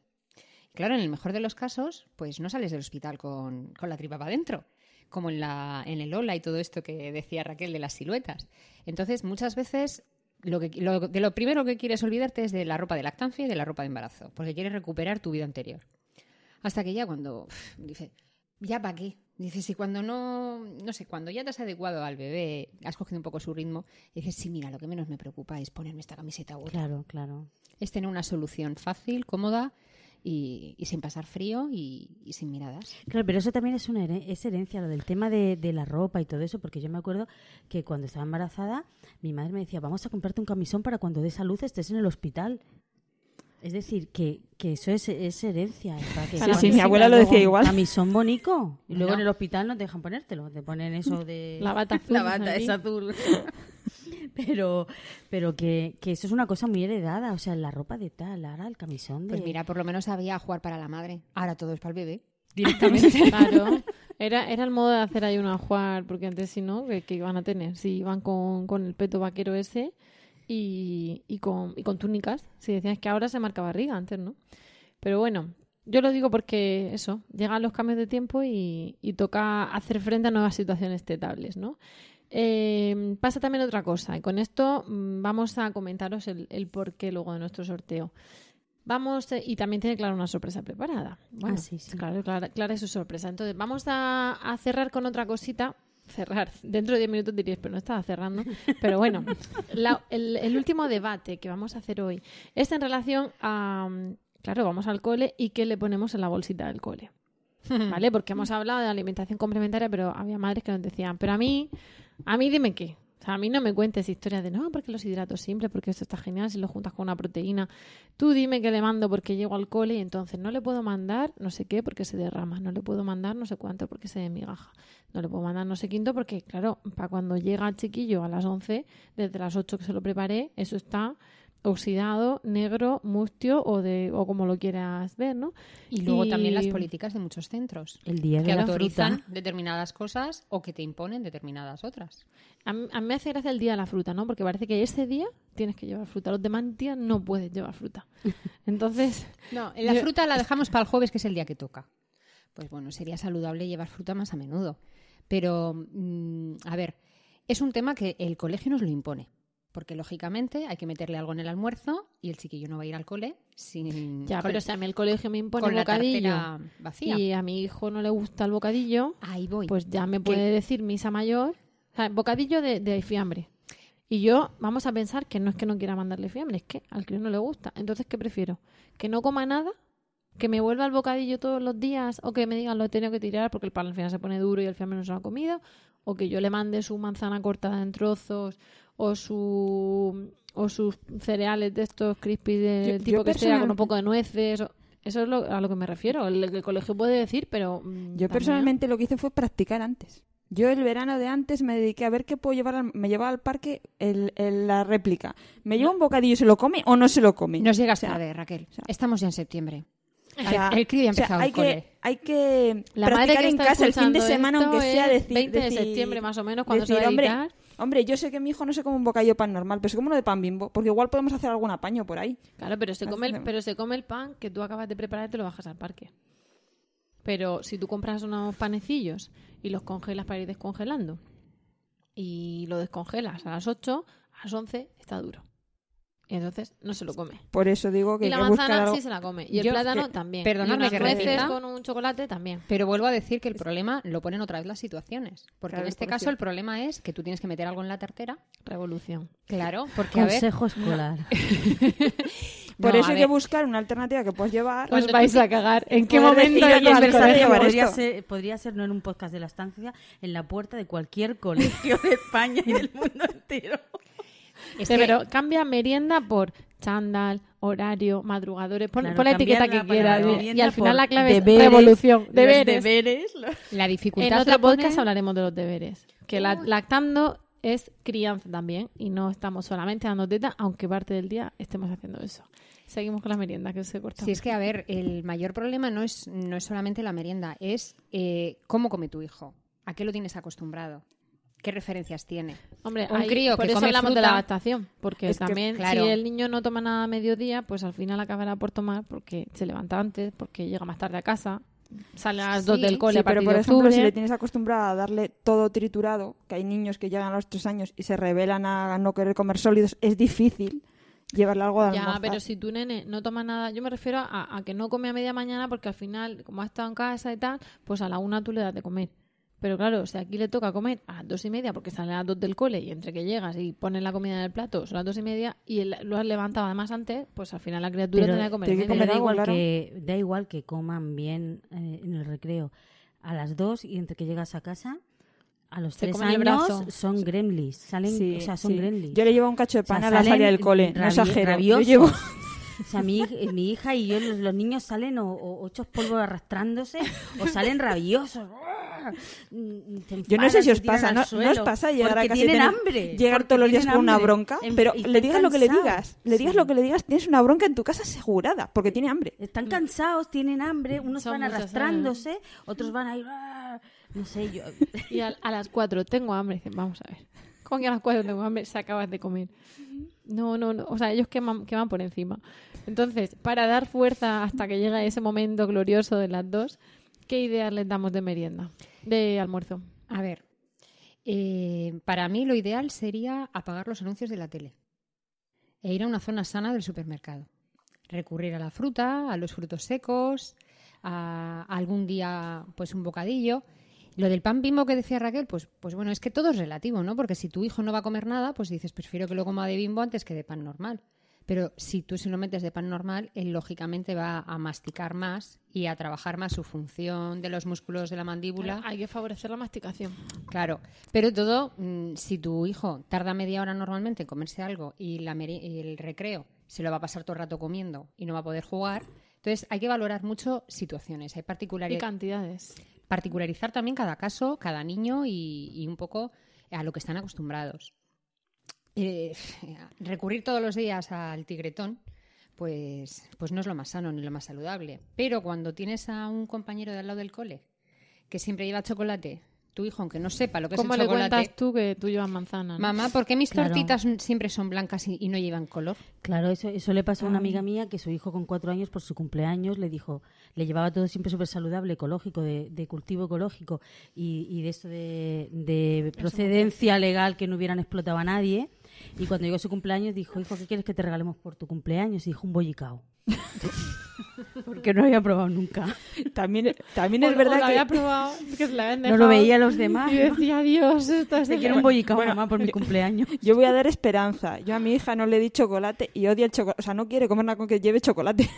Speaker 2: Claro, en el mejor de los casos, pues no sales del hospital con, la tripa para adentro, como en, la, en el Ola y todo esto que decía Raquel de las siluetas. Entonces, muchas veces lo que, de lo primero que quieres olvidarte es de la ropa de lactancia y de la ropa de embarazo, porque quieres recuperar tu vida anterior. Hasta que ya cuando dice, ¿ya para qué? Dices, y cuando no, no sé, cuando ya te has adecuado al bebé, has cogido un poco su ritmo, dices, sí, mira, lo que menos me preocupa es ponerme esta camiseta u
Speaker 4: Claro, claro.
Speaker 2: Es tener una solución fácil, cómoda y, sin pasar frío y, sin miradas.
Speaker 4: Claro, pero eso también es una es herencia, lo del tema de, de, la ropa y todo eso, porque yo me acuerdo que cuando estaba embarazada, mi madre me decía, vamos a comprarte un camisón para cuando des a luz estés en el hospital. Es decir, que, que eso es, es herencia.
Speaker 3: sí, sí, mi abuela lo decía igual.
Speaker 4: Camisón bonico. Y luego en el hospital no te dejan ponértelo. Te ponen eso de... *laughs*
Speaker 1: La bata *laughs* azul.
Speaker 4: La bata es azul. *laughs* pero pero que, que, eso es una cosa muy heredada. O sea, la ropa de tal, ahora el camisón de...
Speaker 2: Pues mira, por lo menos había jugar para la madre. Ahora todo es para el bebé. Directamente.
Speaker 1: claro. Era, era el modo de hacer ahí una jugar, porque antes si no, que, iban a tener? Si iban con, con el peto vaquero ese y, y, con, y con túnicas. Si decías que ahora se marca barriga, antes no. Pero bueno, yo lo digo porque eso, llegan los cambios de tiempo y, y toca hacer frente a nuevas situaciones tetables, ¿no? Eh, pasa también otra cosa, y con esto mm, vamos a comentaros el, el porqué luego de nuestro sorteo. Vamos, eh, y también tiene claro una sorpresa preparada. Bueno,
Speaker 4: Ah, sí, sí.
Speaker 1: Claro, clara, clara es su sorpresa. Entonces, vamos a, a cerrar con otra cosita. Cerrar. Dentro de 10 minutos dirías, pero no estaba cerrando. Pero bueno, *laughs* la- el, el último debate que vamos a hacer hoy es en relación a. Claro, vamos al cole y qué le ponemos en la bolsita del cole. *laughs* ¿Vale? Porque hemos hablado de alimentación complementaria, pero había madres que nos decían, pero a mí, a mí dime qué. O sea, a mí no me cuentes historias de no, porque los hidratos simples, porque esto está genial si lo juntas con una proteína. Tú dime que le mando porque llego al cole y entonces no le puedo mandar no sé qué porque se derrama, no le puedo mandar no sé cuánto porque se migaja, no le puedo mandar no sé quinto porque, claro, para cuando llega el chiquillo a las 11, desde las 8 que se lo preparé, eso está oxidado, negro, mustio o de o como lo quieras ver, ¿no?
Speaker 2: Y luego también las políticas de muchos centros.
Speaker 4: El día de
Speaker 2: que
Speaker 4: la
Speaker 2: autorizan
Speaker 4: fruta.
Speaker 2: determinadas cosas o que te imponen determinadas otras.
Speaker 1: A mí, a mí me hace gracia el día de la fruta, ¿no? Porque parece que ese día tienes que llevar fruta. Los demás días no puedes llevar fruta. *laughs* Entonces,
Speaker 2: No, la
Speaker 1: yo-
Speaker 2: fruta la dejamos para el jueves, que es el día que toca. Pues bueno, sería saludable llevar fruta más a menudo. Pero, mm, a ver, es un tema que el colegio nos lo impone. Porque, lógicamente, hay que meterle algo en el almuerzo y el chiquillo no va a ir al cole sin...
Speaker 1: Ya, pero si a mí el colegio me impone
Speaker 2: con
Speaker 1: bocadillo
Speaker 2: vacía.
Speaker 1: y a mi hijo no le gusta el bocadillo,
Speaker 2: Ahí voy.
Speaker 1: pues ya me puede decir misa mayor, o sea, bocadillo de, de fiambre. Y yo, vamos a pensar que no es que no quiera mandarle fiambre, es que al crío no le gusta. Entonces, ¿qué prefiero? ¿Que no coma nada? ¿Que me vuelva el bocadillo todos los días? ¿O que me digan lo he tenido que tirar porque el pan al final se pone duro y el fiambre no se lo ha comido? ¿O que yo le mande su manzana cortada en trozos o su o sus cereales de estos crispy del
Speaker 3: Yo-
Speaker 1: tipo
Speaker 3: yo
Speaker 1: que sea con
Speaker 3: personal-
Speaker 1: un poco de nueces? o- Eso es lo- a lo que me refiero. El, el colegio puede decir, pero... mm,
Speaker 3: Yo personalmente lo que hice fue practicar antes. Yo el verano de antes me dediqué a ver qué puedo llevar. al- me llevaba al parque el, el- la réplica. ¿Me lleva un bocadillo y se lo come o no se lo come?
Speaker 2: Nos llegas
Speaker 3: O sea,
Speaker 2: tarde, Raquel. Estamos ya en septiembre.
Speaker 3: o sea,
Speaker 2: el crío ya
Speaker 3: o sea,
Speaker 2: empezado
Speaker 3: hay
Speaker 2: el cole.
Speaker 3: que, hay que
Speaker 1: La madre
Speaker 3: practicar
Speaker 1: que
Speaker 3: en casa el fin de semana, aunque sea decir,
Speaker 1: 20 de
Speaker 3: decir-
Speaker 1: septiembre más o menos, cuando se
Speaker 3: decir,
Speaker 1: va a
Speaker 3: hombre. Hombre, yo sé que mi hijo no se come un bocadillo de pan normal, pero se come uno de pan bimbo, porque igual podemos hacer algún apaño por ahí.
Speaker 1: Claro, pero se, come el, pero se come el pan que tú acabas de preparar y te lo bajas al parque. Pero si tú compras unos panecillos y los congelas para ir descongelando y lo descongelas a las 8, a las 11 está duro. Y entonces no se lo come.
Speaker 3: Por eso digo que
Speaker 1: Y la
Speaker 3: hay que buscar
Speaker 1: manzana
Speaker 3: algo-
Speaker 1: sí se la come. Y el
Speaker 2: Yo-
Speaker 1: plátano
Speaker 2: que-
Speaker 1: también.
Speaker 2: perdonadme
Speaker 1: y unas
Speaker 2: que
Speaker 1: nueces
Speaker 2: repita.
Speaker 1: con un chocolate también.
Speaker 2: Pero vuelvo a decir que el problema lo ponen otra vez las situaciones. Porque
Speaker 3: Claro,
Speaker 2: en este caso el problema es que tú tienes que meter algo en la tartera.
Speaker 1: Revolución.
Speaker 2: Claro, porque a ver...
Speaker 4: Consejo escolar. *laughs*
Speaker 3: Por
Speaker 2: No,
Speaker 3: eso
Speaker 2: a
Speaker 3: hay que
Speaker 2: ver.
Speaker 3: buscar una alternativa que puedes llevar.
Speaker 1: Os vais a cagar. ¿En qué
Speaker 3: Poder
Speaker 1: momento
Speaker 3: decir,
Speaker 1: de
Speaker 3: oye,
Speaker 1: todo
Speaker 3: es
Speaker 1: el
Speaker 3: verdad,
Speaker 1: colegio?
Speaker 3: llevar
Speaker 4: podría
Speaker 3: esto.
Speaker 4: ser, podría ser, no en un podcast de la estancia, en la puerta de cualquier colegio de España y del mundo entero.
Speaker 2: Es
Speaker 1: Sí,
Speaker 2: que-
Speaker 1: pero cambia merienda por chándal, horario, madrugadores, pon,
Speaker 4: Claro,
Speaker 1: pon la etiqueta que quieras. Y- al final la clave es
Speaker 4: deberes,
Speaker 1: revolución.
Speaker 4: los
Speaker 1: Deberes.
Speaker 4: deberes, los-
Speaker 2: la
Speaker 1: En
Speaker 2: dificultad
Speaker 1: otro
Speaker 2: la pone-
Speaker 1: podcast hablaremos de los deberes. Que la- lactando es crianza también y no estamos solamente dando teta, aunque parte del día estemos haciendo eso. Seguimos con la merienda que se corta.
Speaker 2: Si es que, a ver, el mayor problema no es, no es solamente la merienda, es eh, cómo come tu hijo, a qué lo tienes acostumbrado, qué referencias tiene.
Speaker 1: Hombre,
Speaker 2: un
Speaker 1: ahí-
Speaker 2: crío
Speaker 1: por
Speaker 2: que
Speaker 1: eso
Speaker 2: come
Speaker 1: hablamos de
Speaker 2: fruta-
Speaker 1: la adaptación, porque
Speaker 2: Es que,
Speaker 1: también
Speaker 2: claro.
Speaker 1: si el niño no toma nada a mediodía, pues al final acabará por tomar porque se levanta antes, porque llega más tarde a casa, sale a las dos
Speaker 2: Sí,
Speaker 1: del cole
Speaker 3: Sí,
Speaker 1: a partir
Speaker 3: pero por
Speaker 1: de
Speaker 3: ejemplo,
Speaker 1: octubre.
Speaker 3: si le tienes acostumbrado a darle todo triturado, que hay niños que llegan a los tres años y se revelan a no querer comer sólidos, es difícil llevarle algo de
Speaker 1: Ya,
Speaker 3: almorzar.
Speaker 1: pero si tu nene no toma nada, yo me refiero a, a que no come a media mañana porque al final, como ha estado en casa y tal, pues a la una tú le das de comer. Pero claro, si aquí le toca comer a las dos y media porque sale a las dos del cole y entre que llegas y pones la comida en el plato son las dos y media y él lo has levantado además antes, pues al final la criatura tiene que comer.
Speaker 3: tiene que
Speaker 4: da, igual
Speaker 3: claro.
Speaker 4: que, da igual que coman bien eh, en el recreo. A las dos y entre que llegas a casa, a los
Speaker 1: Se
Speaker 4: tres años son gremlins. Salen,
Speaker 3: Sí,
Speaker 4: o sea, son
Speaker 3: sí.
Speaker 4: gremlins.
Speaker 3: Yo le llevo un cacho de
Speaker 4: O sea,
Speaker 3: pan a la
Speaker 4: salen
Speaker 3: salida del cole, no exagero. Yo llevo...
Speaker 4: O sea, mi, mi hija y yo, los, los niños salen o, o hechos polvo arrastrándose o salen rabiosos. *laughs* Mm, se
Speaker 3: Yo no sé si os pasa, ¿no, ¿no os pasa llegar a casa y
Speaker 4: tienen
Speaker 3: tener-
Speaker 4: hambre.
Speaker 3: llegar todos los días con una bronca?
Speaker 4: En-
Speaker 3: Pero le digas lo que le digas, le digas
Speaker 4: Sí.
Speaker 3: lo que le digas, tienes una bronca en tu casa asegurada, porque tiene hambre.
Speaker 4: Están cansados, tienen hambre, unos
Speaker 1: Son
Speaker 4: van arrastrándose, otros van a ir... "Ah", No sé, yo...
Speaker 1: Y a, a las cuatro tengo hambre. Dicen, vamos a ver. *laughs* ¿Cómo que a las cuatro tengo hambre? Se acabas de comer. No, no, no. O sea, ellos queman, queman por encima. Entonces, para dar fuerza hasta que llega ese momento glorioso de las dos, ¿qué ideas les damos de merienda? De almuerzo.
Speaker 2: A ver, eh, para mí lo ideal sería apagar los anuncios de la tele e ir a una zona sana del supermercado. recurrir a la fruta, a los frutos secos, a, algún día pues un bocadillo. Lo del pan bimbo que decía Raquel, pues, pues bueno, es que todo es relativo, ¿no? Porque si tu hijo no va a comer nada, pues dices, prefiero que lo coma de bimbo antes que de pan normal. Pero si tú se lo metes de pan normal, él lógicamente va a masticar más y a trabajar más su función de los músculos de la mandíbula.
Speaker 1: Hay que favorecer la masticación.
Speaker 2: Claro, pero todo, mm, si tu hijo tarda media hora normalmente en comerse algo y, la y el recreo se lo va a pasar todo el rato comiendo y no va a poder jugar, entonces hay que valorar mucho situaciones, hay particularidades.
Speaker 1: Y cantidades.
Speaker 2: Particularizar también cada caso, cada niño y, un poco a lo que están acostumbrados. Eh, *laughs* recurrir todos los días al tigretón, pues, pues no es lo más sano ni lo más saludable. Pero cuando tienes a un compañero de al lado del cole que siempre lleva chocolate tu hijo, aunque no sepa lo que es el chocolate...
Speaker 1: ¿Cómo le cuentas tú que tú llevas manzana?
Speaker 2: Mamá, ¿por qué mis tortitas siempre son blancas y, no llevan color?
Speaker 4: Claro, eso, eso le pasó a una amiga mía que su hijo con cuatro años por su cumpleaños le dijo, le llevaba todo siempre súper saludable, ecológico, de, cultivo ecológico y, de esto de, de procedencia legal que no hubieran explotado a nadie. Y cuando llegó su cumpleaños dijo, hijo, ¿qué quieres que te regalemos por tu cumpleaños? Y dijo, un bollicao. *laughs* Porque no había probado nunca.
Speaker 3: También, también es verdad que...
Speaker 1: había probado, que la
Speaker 4: No lo veía los demás.
Speaker 1: Y decía, Dios, esto es...
Speaker 4: Te quiero un bollicao, mamá, por mi *laughs* cumpleaños.
Speaker 3: Yo voy a dar esperanza. Yo a mi hija no le di chocolate y odia el chocolate. O sea, no quiere comer nada con que lleve chocolate.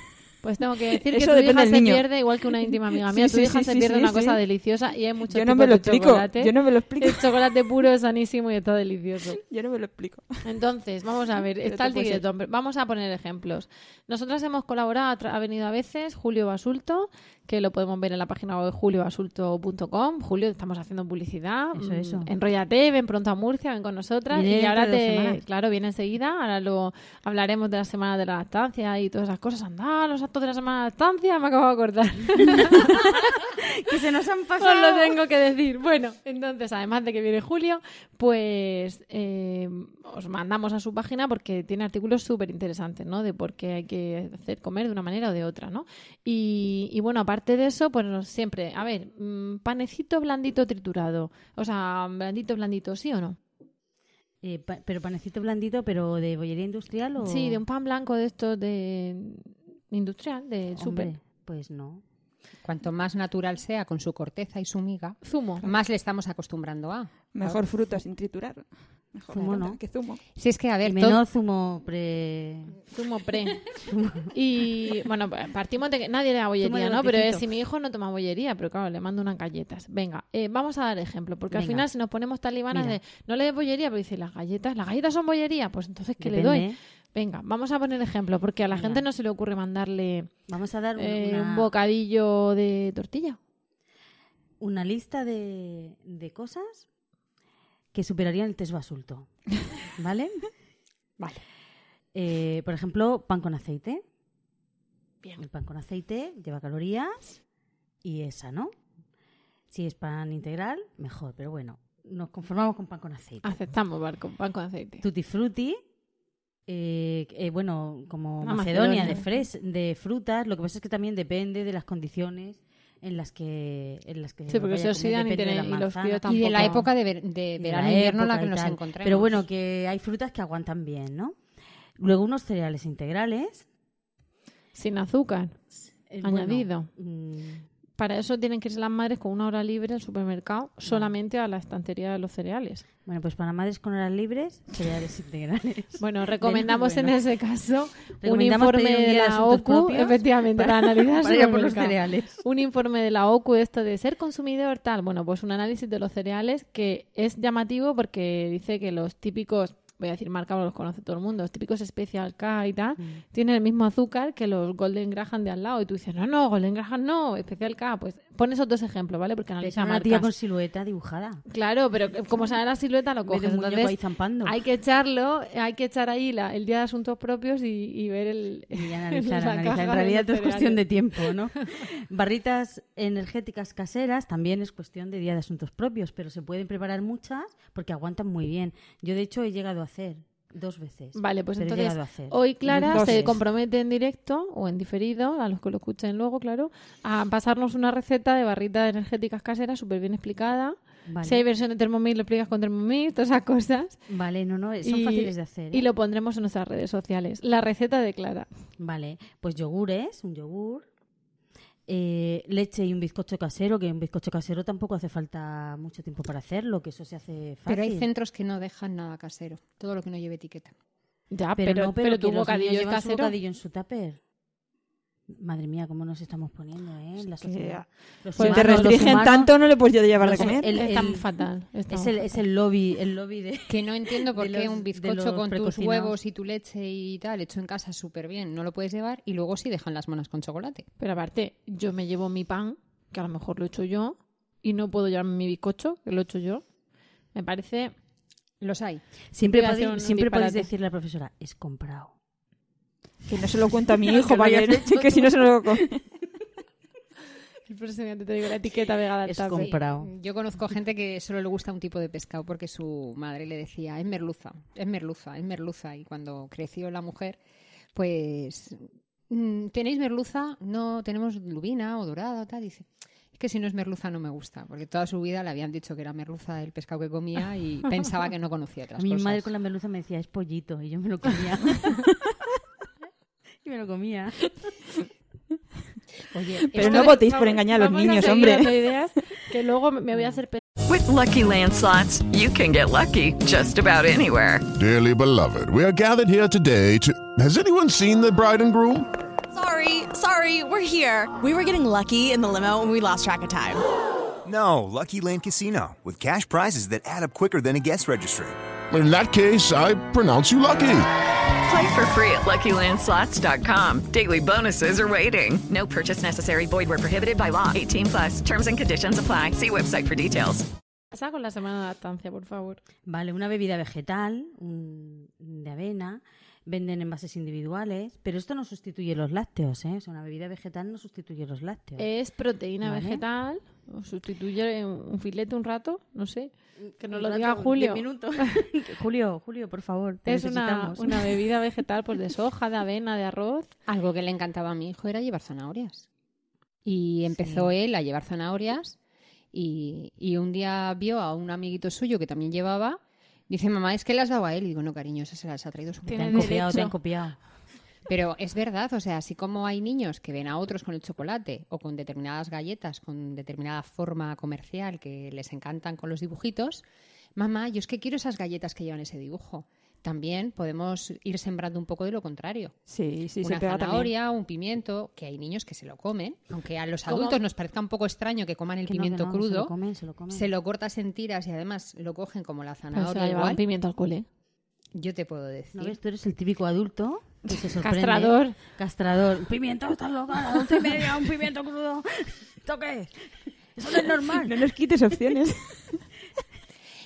Speaker 1: Pues tengo que decir que tu hija se pierde igual que una íntima amiga mía. tu hija se pierde una cosa deliciosa y hay muchos
Speaker 3: Yo no me lo explico.
Speaker 1: Chocolate.
Speaker 3: Yo no me lo explico.
Speaker 1: El chocolate puro es sanísimo y está delicioso. *laughs*
Speaker 3: Yo no me lo explico.
Speaker 1: Entonces, vamos a ver. está el tigretón. Vamos a poner ejemplos. Nosotras hemos colaborado, ha venido a veces Julio Basulto, que lo podemos ver en la página web juliobasulto.com. Julio, estamos haciendo publicidad.
Speaker 4: Eso, eso.
Speaker 1: Mm, Enrollate, ven pronto a Murcia, ven con nosotras. y ahora te, claro, viene enseguida. Ahora lo hablaremos de la semana de la lactancia y todas esas cosas. Anda, los actos de la semana de lactancia, me acabo de acordar. *laughs*
Speaker 4: que se nos han pasado.
Speaker 1: Os lo tengo que decir. Bueno, entonces, además de que viene Julio, pues eh, os mandamos a su página porque tiene artículos súper interesantes, ¿no? De por qué hay que hacer comer de una manera o de otra, ¿no? Y, y bueno, aparte de eso, pues siempre, a ver, mm, panecito blandito triturado. O sea, blandito, blandito, ¿sí o no?
Speaker 4: Eh, pero panecito blandito, pero de bollería industrial o...
Speaker 1: Sí, de un pan blanco de estos de industrial, de súper.
Speaker 4: Pues no.
Speaker 2: Cuanto más natural sea con su corteza y su miga,
Speaker 1: zumo.
Speaker 2: más le estamos acostumbrando a.
Speaker 3: Mejor fruta sin triturar.
Speaker 4: Mejor zumo no.
Speaker 3: que zumo.
Speaker 2: Si es que, a ver,
Speaker 4: menos *laughs* zumo pre...
Speaker 1: Zumo pre. y, bueno, partimos de que nadie le da bollería, ¿no? Pero si mi hijo no toma bollería, pero claro, le mando unas galletas. Venga, eh, vamos a dar ejemplo, porque al final si nos ponemos talibanas de no le des bollería, pero dice, las galletas, las galletas son bollería, pues entonces, ¿qué le doy? Venga, vamos a poner ejemplo, porque a la gente no se le ocurre mandarle
Speaker 4: vamos a dar
Speaker 1: eh, un bocadillo de tortilla.
Speaker 4: Una lista de, de cosas que superarían el test basulto. ¿Vale? *laughs*
Speaker 1: vale.
Speaker 4: Eh, por ejemplo, pan con aceite. Bien. El pan con aceite lleva calorías y es sano. Si es pan integral, mejor, pero bueno, nos conformamos con pan con aceite.
Speaker 1: Aceptamos pan con aceite.
Speaker 4: Tutti frutti, eh, eh, bueno, como Macedonia, De, fres de frutas, lo que pasa es que también depende de las condiciones en las que en las que
Speaker 1: sí porque se oxidan y, tienen, y, los
Speaker 2: y de la época de, de verano e invierno en la que nos encontramos
Speaker 4: pero bueno que hay frutas que aguantan bien no luego unos cereales integrales.
Speaker 1: Sin azúcar añadido. mm, para eso tienen que ir las madres con una hora libre al supermercado solamente a la estantería de los cereales.
Speaker 4: Bueno, pues para madres con horas libres, cereales integrales.
Speaker 1: Bueno, recomendamos en ese caso un informe de la OCU, efectivamente, para, analizar
Speaker 4: los cereales.
Speaker 1: Un informe de la OCU de esto de ser consumidor tal. Bueno, pues un análisis de los cereales que es llamativo porque dice que los típicos voy a decir marca, los conoce todo el mundo, los típicos Special K y tal, mm. tienen el mismo azúcar que los Golden Graham de al lado. Y tú dices, no, no, Golden Graham no, Special K. Pues pon esos dos ejemplos, ¿vale? Porque analiza
Speaker 4: una tía con silueta dibujada.
Speaker 1: Claro, pero como sale la silueta lo coges. Entonces, hay que echarlo, hay que echar ahí la, el día de asuntos propios y, ver el...
Speaker 4: Y *laughs* analizar, analizar. En realidad es cuestión de tiempo, ¿no? *laughs* Barritas energéticas caseras también es cuestión de día de asuntos propios, pero se pueden preparar muchas porque aguantan muy bien. Yo, de hecho, he llegado a hacer dos veces.
Speaker 1: Vale, pues entonces hoy Clara se compromete en directo o en diferido, a los que lo escuchen luego, claro, a pasarnos una receta de barritas energéticas caseras súper bien explicada Si hay versión de Thermomix, lo explicas con Thermomix, todas esas cosas.
Speaker 4: Vale, no, no, son fáciles de hacer.
Speaker 1: Y
Speaker 4: ¿eh?
Speaker 1: lo pondremos en nuestras redes sociales. La receta de Clara.
Speaker 4: Vale, pues yogures, un yogur, eh, leche y un bizcocho casero, que un bizcocho casero tampoco hace falta mucho tiempo para hacerlo, que eso se hace fácil.
Speaker 2: Pero hay centros que no dejan nada casero, todo lo que no lleve etiqueta.
Speaker 1: Ya,
Speaker 4: pero,
Speaker 1: pero,
Speaker 4: no,
Speaker 1: pero,
Speaker 4: pero,
Speaker 1: tu bocadillo es
Speaker 4: su bocadillo en su tupper. Madre mía, cómo nos estamos poniendo, ¿eh? En la sociedad. Los
Speaker 3: Pues te
Speaker 4: humanos-
Speaker 3: restringen
Speaker 4: humanos-
Speaker 3: tanto, no le puedes llevar de comer.
Speaker 4: el-
Speaker 1: Está
Speaker 4: el-
Speaker 1: fatal.
Speaker 4: Es el, es el lobby, el lobby de...
Speaker 2: Que no entiendo por qué
Speaker 4: los-
Speaker 2: un bizcocho con tus huevos y tu leche y tal, hecho en casa súper bien, no lo puedes llevar y luego sí dejan las monas con chocolate.
Speaker 1: Pero aparte, yo me llevo mi pan, que a lo mejor lo he hecho yo, y no puedo llevarme mi bizcocho, que lo he hecho yo. Me parece...
Speaker 2: Los hay.
Speaker 4: Siempre, podéis, siempre podéis decirle a la profesora, es comprado.
Speaker 3: Que no se lo cuento a mi *laughs* hijo, para
Speaker 1: hayas
Speaker 3: que, que si no se lo
Speaker 1: próximo día te digo la etiqueta pegada al
Speaker 4: Es comprado.
Speaker 2: Yo conozco gente que solo le gusta un tipo de pescado porque su madre le decía, es merluza, es merluza, es merluza. Y cuando creció la mujer, pues, mm, ¿tenéis merluza? No, tenemos lubina o dorada o tal. Dice, es que si no es merluza no me gusta, porque toda su vida le habían dicho que era merluza el pescado que comía y *laughs* pensaba que no conocía otras
Speaker 4: mi
Speaker 2: cosas.
Speaker 4: madre con la merluza me decía, es pollito, y yo me lo comía. *laughs* y me lo comía. *laughs*
Speaker 2: Oye,
Speaker 3: Pero no votéis por engañar a los niños,
Speaker 1: seguir
Speaker 3: hombre.
Speaker 1: ideas que luego me voy a hacer...
Speaker 8: With Lucky Land slots, you can get lucky just about anywhere.
Speaker 9: Dearly beloved, we are gathered here today to. Has anyone seen the bride and groom?
Speaker 10: Sorry, sorry, we're here. We were getting lucky in the limo and we lost track of time.
Speaker 11: No, Lucky Land Casino, with cash prizes that add up quicker than a guest registry.
Speaker 9: In that case, I pronounce you lucky.
Speaker 8: Play for free at LuckyLandSlots.com. Daily bonuses are waiting. No purchase necessary. Void were prohibited by law. 18 plus. Terms and conditions apply. See website for details.
Speaker 1: Pasa con la semana de lactancia, por favor.
Speaker 4: Vale, una bebida vegetal, un- de avena, venden envases individuales, pero esto no sustituye los lácteos, ¿eh? O sea, una bebida vegetal no sustituye los lácteos.
Speaker 1: Es proteína
Speaker 4: Vale.
Speaker 1: vegetal, o sustituye un filete un rato, no sé. Que nos lo diga Julio.
Speaker 4: minutos. *laughs* Julio, Julio, por favor, te
Speaker 1: Es una,
Speaker 4: necesitamos.
Speaker 1: una *laughs* bebida vegetal pues de soja, de avena, de arroz.
Speaker 2: Algo que le encantaba a mi hijo era llevar zanahorias. Y empezó él a llevar zanahorias y, y un día vio a un amiguito suyo que también llevaba. Dice, mamá, es que las daba a él. Y digo, no, cariño, esas se las ha traído su
Speaker 4: Te
Speaker 1: Tiene
Speaker 4: han copiado, te han copiado.
Speaker 2: Pero es verdad, o sea, así como hay niños que ven a otros con el chocolate o con determinadas galletas, con determinada forma comercial que les encantan con los dibujitos, mamá, yo es que quiero esas galletas que llevan ese dibujo. También podemos ir sembrando un poco de lo contrario.
Speaker 3: Sí, sí,
Speaker 2: Una
Speaker 3: se también.
Speaker 2: zanahoria, un pimiento, que hay niños que se lo comen, aunque a los
Speaker 1: ¿Cómo?
Speaker 2: adultos nos parezca un poco extraño que coman el
Speaker 4: Que no, que
Speaker 2: pimiento
Speaker 4: no,
Speaker 2: crudo,
Speaker 4: Se lo comen, se lo comen.
Speaker 2: se lo cortas en tiras y además lo cogen como la
Speaker 1: se
Speaker 2: zanahoria
Speaker 1: un pimiento al cole.
Speaker 2: Yo te puedo decir.
Speaker 4: ¿No ves? Tú eres el típico adulto que se sorprende.
Speaker 1: Castrador.
Speaker 4: Castrador. Un pimiento, estás loca, a las once y media, un pimiento crudo. ¿Esto qué es? Eso no es normal.
Speaker 3: No nos quites opciones.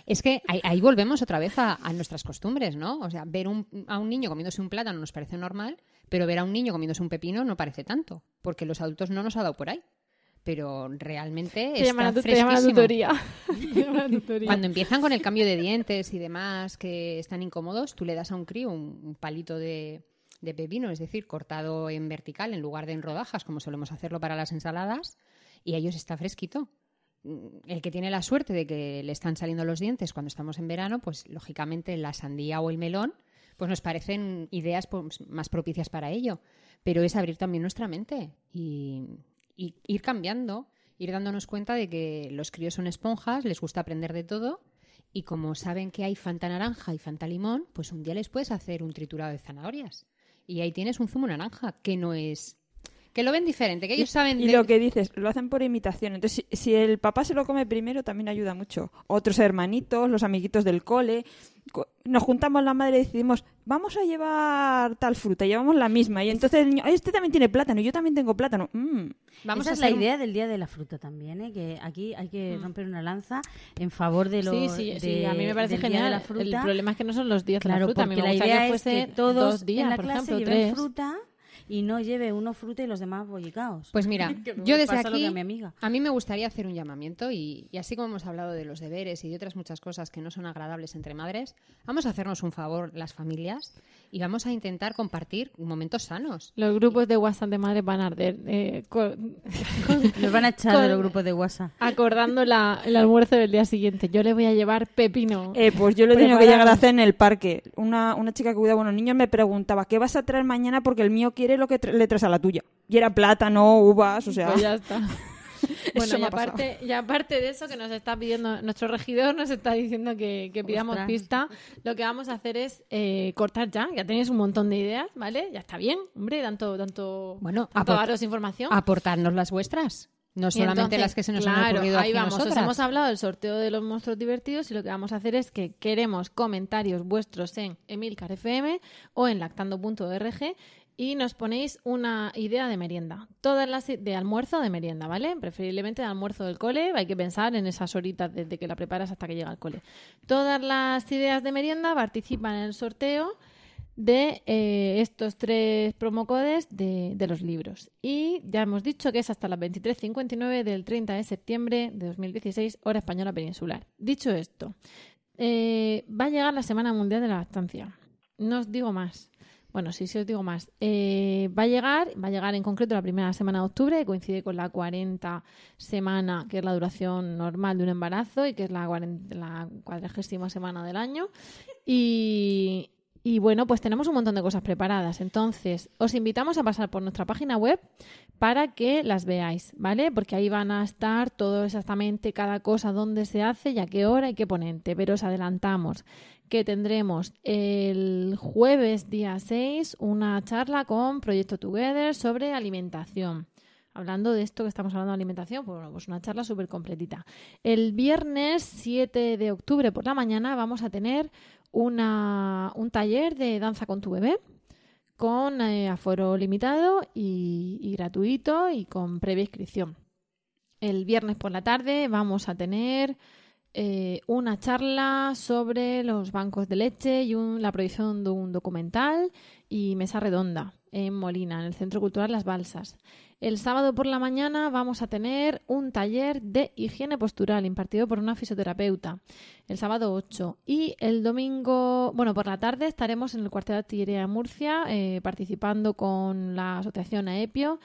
Speaker 2: Es que ahí, ahí volvemos otra vez a, a nuestras costumbres, ¿no? O sea, ver un- a un niño comiéndose un plátano nos parece normal, pero ver a un niño comiéndose un pepino no parece tanto, porque los adultos no nos ha dado por ahí. Pero realmente
Speaker 1: Te
Speaker 2: está
Speaker 1: tu, te
Speaker 2: fresquísimo.
Speaker 1: tutoría. Te llaman a tutoría. *laughs*
Speaker 2: Cuando empiezan con el cambio de dientes y demás que están incómodos, tú le das a un crío un, un palito de, de pepino, es decir, cortado en vertical en lugar de en rodajas, como solemos hacerlo para las ensaladas, y a ellos está fresquito. Mm, El que tiene la suerte de que le están saliendo los dientes cuando estamos en verano, pues lógicamente la sandía o el melón, pues nos parecen ideas pues, más propicias para ello. Pero es abrir también nuestra mente y, y ir cambiando, ir dándonos cuenta de que los críos son esponjas, les gusta aprender de todo y como saben que hay Fanta naranja y Fanta limón, pues un día les puedes hacer un triturado de zanahorias. Y ahí tienes un zumo naranja, que no es... Que lo ven diferente, que ellos saben...
Speaker 3: Y
Speaker 2: de-
Speaker 3: lo que dices, lo hacen por imitación. Entonces, si, si el papá se lo come primero, también ayuda mucho. Otros hermanitos, los amiguitos del cole. Co- Nos juntamos la madre y decidimos, vamos a llevar tal fruta, llevamos la misma. Y entonces el niño, "Ay, este también tiene plátano, yo también tengo plátano. Mm.
Speaker 2: Vamos
Speaker 4: Esa
Speaker 2: a
Speaker 4: es la
Speaker 2: un-
Speaker 4: idea del Día de la Fruta también, ¿eh? que aquí hay que romper una lanza en favor de los
Speaker 1: Sí, sí, sí,
Speaker 4: de-
Speaker 1: a mí me parece genial.
Speaker 4: de la fruta.
Speaker 1: El problema es que no son los días
Speaker 4: claro,
Speaker 1: de la fruta. A mí
Speaker 4: porque
Speaker 1: me
Speaker 4: la
Speaker 1: gustaría
Speaker 4: idea
Speaker 1: que
Speaker 4: es
Speaker 1: fuese
Speaker 4: que todos
Speaker 1: dos días,
Speaker 4: en la
Speaker 1: por
Speaker 4: clase
Speaker 1: ejemplo,
Speaker 4: lleven
Speaker 1: tres.
Speaker 4: fruta y no lleve uno fruta y los demás bollicaos.
Speaker 2: Pues mira, *laughs* yo desde aquí, a, mi amiga. a mí me gustaría hacer un llamamiento y, y, así como hemos hablado de los deberes y de otras muchas cosas que no son agradables entre madres, vamos a hacernos un favor las familias y vamos a intentar compartir momentos sanos.
Speaker 1: Los grupos de WhatsApp de madres van a arder. Eh, *laughs*
Speaker 4: Nos van a echar de los grupos de WhatsApp.
Speaker 1: Acordando la, el almuerzo del día siguiente. Yo le voy a llevar pepino.
Speaker 3: Eh, pues yo le he tenido que llegar a hacer en el parque. Una, una chica que cuida a buenos niños me preguntaba, ¿qué vas a traer mañana? Porque el mío quiere lo que le traes a la tuya. Y era plátano, uvas, o sea...
Speaker 1: Pues ya está. *laughs* Bueno, y aparte, y aparte de eso que nos está pidiendo, nuestro regidor nos está diciendo que, pidamos pista, lo que vamos a hacer es eh, cortar ya, ya tenéis un montón de ideas, ¿vale? Ya está bien, hombre, tanto, tanto,
Speaker 2: bueno,
Speaker 1: daros información.
Speaker 2: Aportarnos las vuestras. No solamente las que se nos han ocurrido
Speaker 1: ahí
Speaker 2: aquí
Speaker 1: vamos.
Speaker 2: Nosotras.
Speaker 1: Os hemos hablado del sorteo de los monstruos divertidos y lo que vamos a hacer es que queremos comentarios vuestros en Emilcar FM o en lactando.org y nos ponéis una idea de merienda. Todas las de almuerzo o de merienda, ¿vale? Preferiblemente de almuerzo del cole. Hay que pensar en esas horitas desde que la preparas hasta que llega al cole. Todas las ideas de merienda participan en el sorteo de eh, estos tres promocodes de, de los libros. Y ya hemos dicho que es hasta las 23.59 del 30 de septiembre de 2016, hora española peninsular. Dicho esto, eh, va a llegar la Semana Mundial de la Lactancia. No os digo más. Bueno, sí, sí os digo más. Eh, va a llegar, va a llegar en concreto la primera semana de octubre, que coincide con la 40 semana, que es la duración normal de un embarazo y que es la, 40, la cuadragésima semana del año. Y, y bueno, pues tenemos un montón de cosas preparadas. Entonces, os invitamos a pasar por nuestra página web para que las veáis, ¿vale? Porque ahí van a estar todo exactamente cada cosa, dónde se hace y a qué hora y qué ponente. Pero os adelantamos que tendremos el jueves día 6 una charla con Proyecto Together sobre alimentación. Hablando de esto que estamos hablando de alimentación, pues, bueno, pues una charla súper completita. El viernes 7 de octubre por la mañana vamos a tener una, un taller de danza con tu bebé con eh, aforo limitado y, y gratuito y con previa inscripción. El viernes por la tarde vamos a tener eh, una charla sobre los bancos de leche y un, la proyección de un documental y mesa redonda en Molina, en el Centro Cultural Las Balsas. El sábado por la mañana vamos a tener un taller de higiene postural impartido por una fisioterapeuta, el sábado 8. Y el domingo, bueno, por la tarde estaremos en el cuartel de artillería de Murcia eh, participando con la asociación AEPIO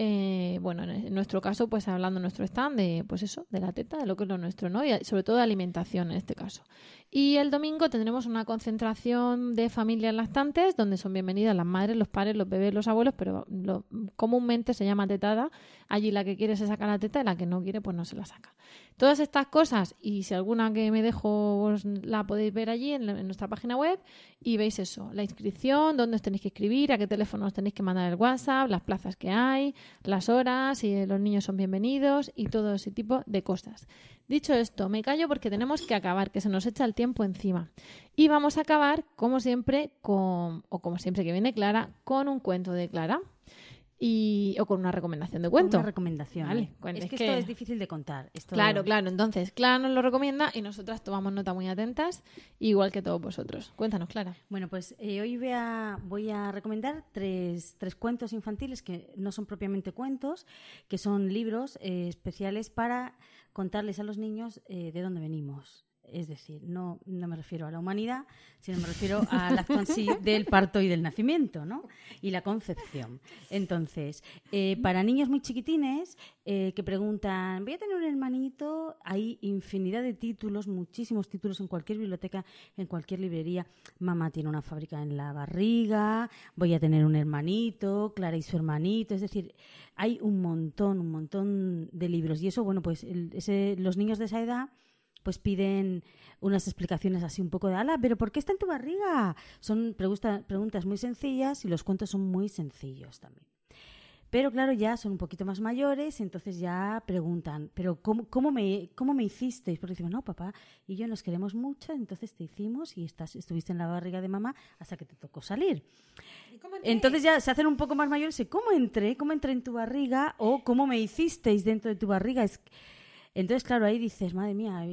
Speaker 1: eh, bueno, en nuestro caso, pues hablando en nuestro stand de, pues eso, de la teta, de lo que es lo nuestro, ¿no? Y sobre todo de alimentación en este caso. Y el domingo tendremos una concentración de familias lactantes donde son bienvenidas las madres, los padres, los bebés, los abuelos, pero lo, comúnmente se llama tetada. Allí la que quiere se saca la teta y la que no quiere pues no se la saca. Todas estas cosas, y si alguna que me dejo la podéis ver allí en, en, nuestra página web y veis eso, la inscripción, dónde os tenéis que escribir, a qué teléfono os tenéis que mandar el WhatsApp, las plazas que hay, las horas, si los niños son bienvenidos y todo ese tipo de cosas. Dicho esto, me callo porque tenemos que acabar, que se nos echa el tiempo encima. Y vamos a acabar, como siempre, con, o como siempre que viene Clara, con un cuento de Clara y o con una recomendación de cuento.
Speaker 4: Una recomendación. Vale, es, que, esto es difícil de contar.
Speaker 1: Claro, claro. Entonces, Clara nos lo recomienda y nosotras tomamos nota muy atentas, igual que todos vosotros. Cuéntanos, Clara.
Speaker 4: Bueno, pues eh, hoy voy a, voy a recomendar tres, tres cuentos infantiles que no son propiamente cuentos, que son libros eh, especiales para contarles a los niños eh, de dónde venimos. Es decir, no, no me refiero a la humanidad, sino me refiero al acto en sí del parto y del nacimiento, ¿no? Y la concepción. Entonces, eh, para niños muy chiquitines eh, que preguntan, voy a tener un hermanito, hay infinidad de títulos, muchísimos títulos en cualquier biblioteca, en cualquier librería. Mamá tiene una fábrica en la barriga, voy a tener un hermanito, Clara y su hermanito. Es decir, hay un montón, un montón de libros. Y eso, bueno, pues los niños de esa edad pues piden unas explicaciones así un poco de ala, pero ¿por qué está en tu barriga? Son preguntas muy sencillas y los cuentos son muy sencillos también. Pero claro, ya son un poquito más mayores, entonces ya preguntan, ¿pero cómo, cómo, me, cómo me hicisteis? Porque decimos, no, papá y yo nos queremos mucho, entonces te hicimos y estás, estuviste en la barriga de mamá hasta que te tocó salir. Entonces ya se hacen un poco más mayores y ¿cómo entré? ¿Cómo entré en tu barriga? ¿O cómo me hicisteis dentro de tu barriga? Es, entonces, claro, ahí dices, madre mía,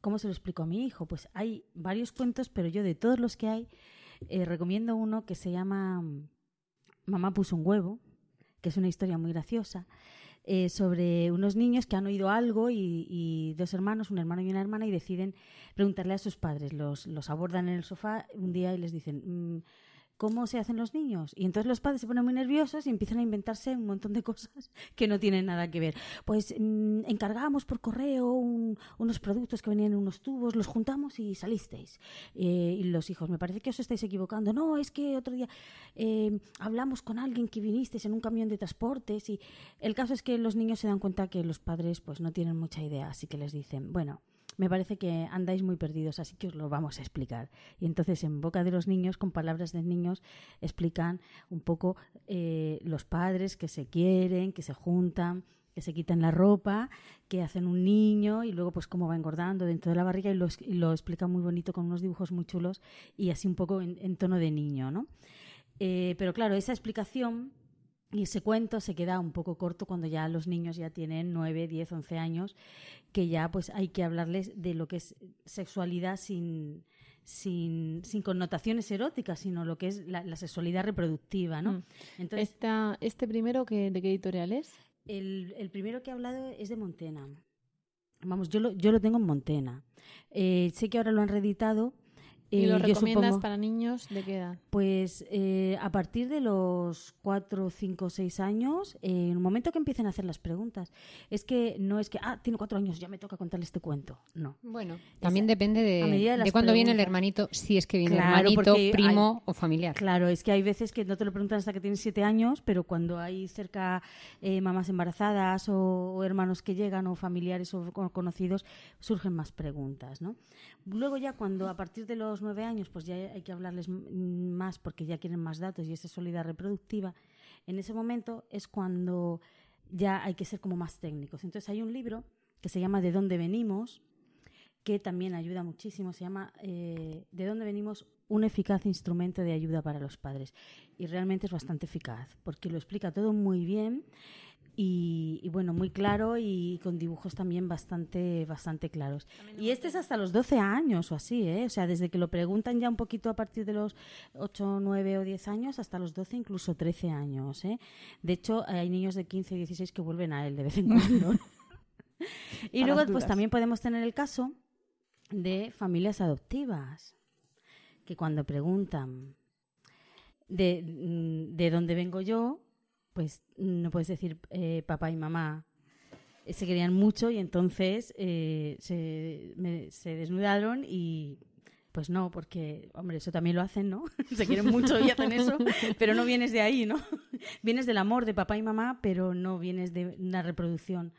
Speaker 4: ¿cómo se lo explico a mi hijo? Pues hay varios cuentos, pero yo de todos los que hay, eh, recomiendo uno que se llama Mamá puso un huevo, que es una historia muy graciosa, eh, sobre unos niños que han oído algo y, dos hermanos, un hermano y una hermana, y deciden preguntarle a sus padres. Los, los abordan en el sofá un día y les dicen, mm, cómo se hacen los niños. Y entonces los padres se ponen muy nerviosos y empiezan a inventarse un montón de *laughs* cosas que no tienen nada que ver. Pues mm, encargamos por correo unos productos que venían en unos tubos, los juntamos y salisteis. Eh, y los hijos, me parece que os estáis equivocando. No, es que otro día eh, hablamos con alguien que vinisteis en un camión de transportes y el caso es que los niños se dan cuenta que los padres pues no tienen mucha idea, así que les dicen, bueno, me parece que andáis muy perdidos, así que os lo vamos a explicar. Y entonces, en boca de los niños, con palabras de niños, explican un poco eh, los padres que se quieren, que se juntan, que se quitan la ropa, que hacen un niño y luego pues cómo va engordando dentro de la barriga y lo, lo explica muy bonito con unos dibujos muy chulos y así un poco en, tono de niño, ¿no? Eh, pero claro, esa explicación y ese cuento se queda un poco corto cuando ya los niños ya tienen 9, 10, 11 años, que ya pues hay que hablarles de lo que es sexualidad sin, sin, sin connotaciones eróticas, sino lo que es la, sexualidad reproductiva, ¿no? Mm.
Speaker 1: Entonces, ¿Este primero que, de qué editorial es?
Speaker 4: El, el, primero que he hablado es de Montena. Vamos, yo lo, yo lo tengo en Montena. Eh, sé que ahora lo han reeditado
Speaker 1: ¿Y lo recomiendas para niños de qué edad?
Speaker 4: Pues eh, a partir de los 4, 5, 6 años, en el momento que empiecen a hacer las preguntas. Es que no es que, ah, tiene 4 años, ya me toca contarle este cuento. No.
Speaker 2: Bueno, también depende de, de, cuándo viene el hermanito, si es que viene hermanito, primo o familiar.
Speaker 4: Claro, es que hay veces que no te lo preguntan hasta que tienes 7 años, pero cuando hay cerca eh, mamás embarazadas o, hermanos que llegan o familiares o conocidos, surgen más preguntas, ¿no? Luego ya cuando a partir de los nueve años, pues ya hay que hablarles más porque ya quieren más datos y esa soledad reproductiva, en ese momento es cuando ya hay que ser como más técnicos. Entonces hay un libro que se llama De dónde venimos, que también ayuda muchísimo, se llama eh, De dónde venimos, un eficaz instrumento de ayuda para los padres. Y realmente es bastante eficaz, porque lo explica todo muy bien y, bueno, muy claro y con dibujos también bastante, bastante claros. Y este es hasta los 12 años o así, ¿eh? O sea, desde que lo preguntan ya un poquito a partir de los 8, 9 o 10 años hasta los 12, incluso 13 años, ¿eh? De hecho, hay niños de 15 y 16 que vuelven a él de vez en cuando. *laughs* y luego, pues también podemos tener el caso de familias adoptivas, que cuando preguntan de, mm, de dónde vengo yo, pues no puedes decir eh, papá y mamá eh, se querían mucho y entonces eh, se, se, desnudaron y pues no, porque, hombre, eso también lo hacen, ¿no? *laughs* se quieren mucho y hacen eso, *laughs* pero no vienes de ahí, ¿no? *laughs* vienes del amor de papá y mamá, pero no vienes de una reproducción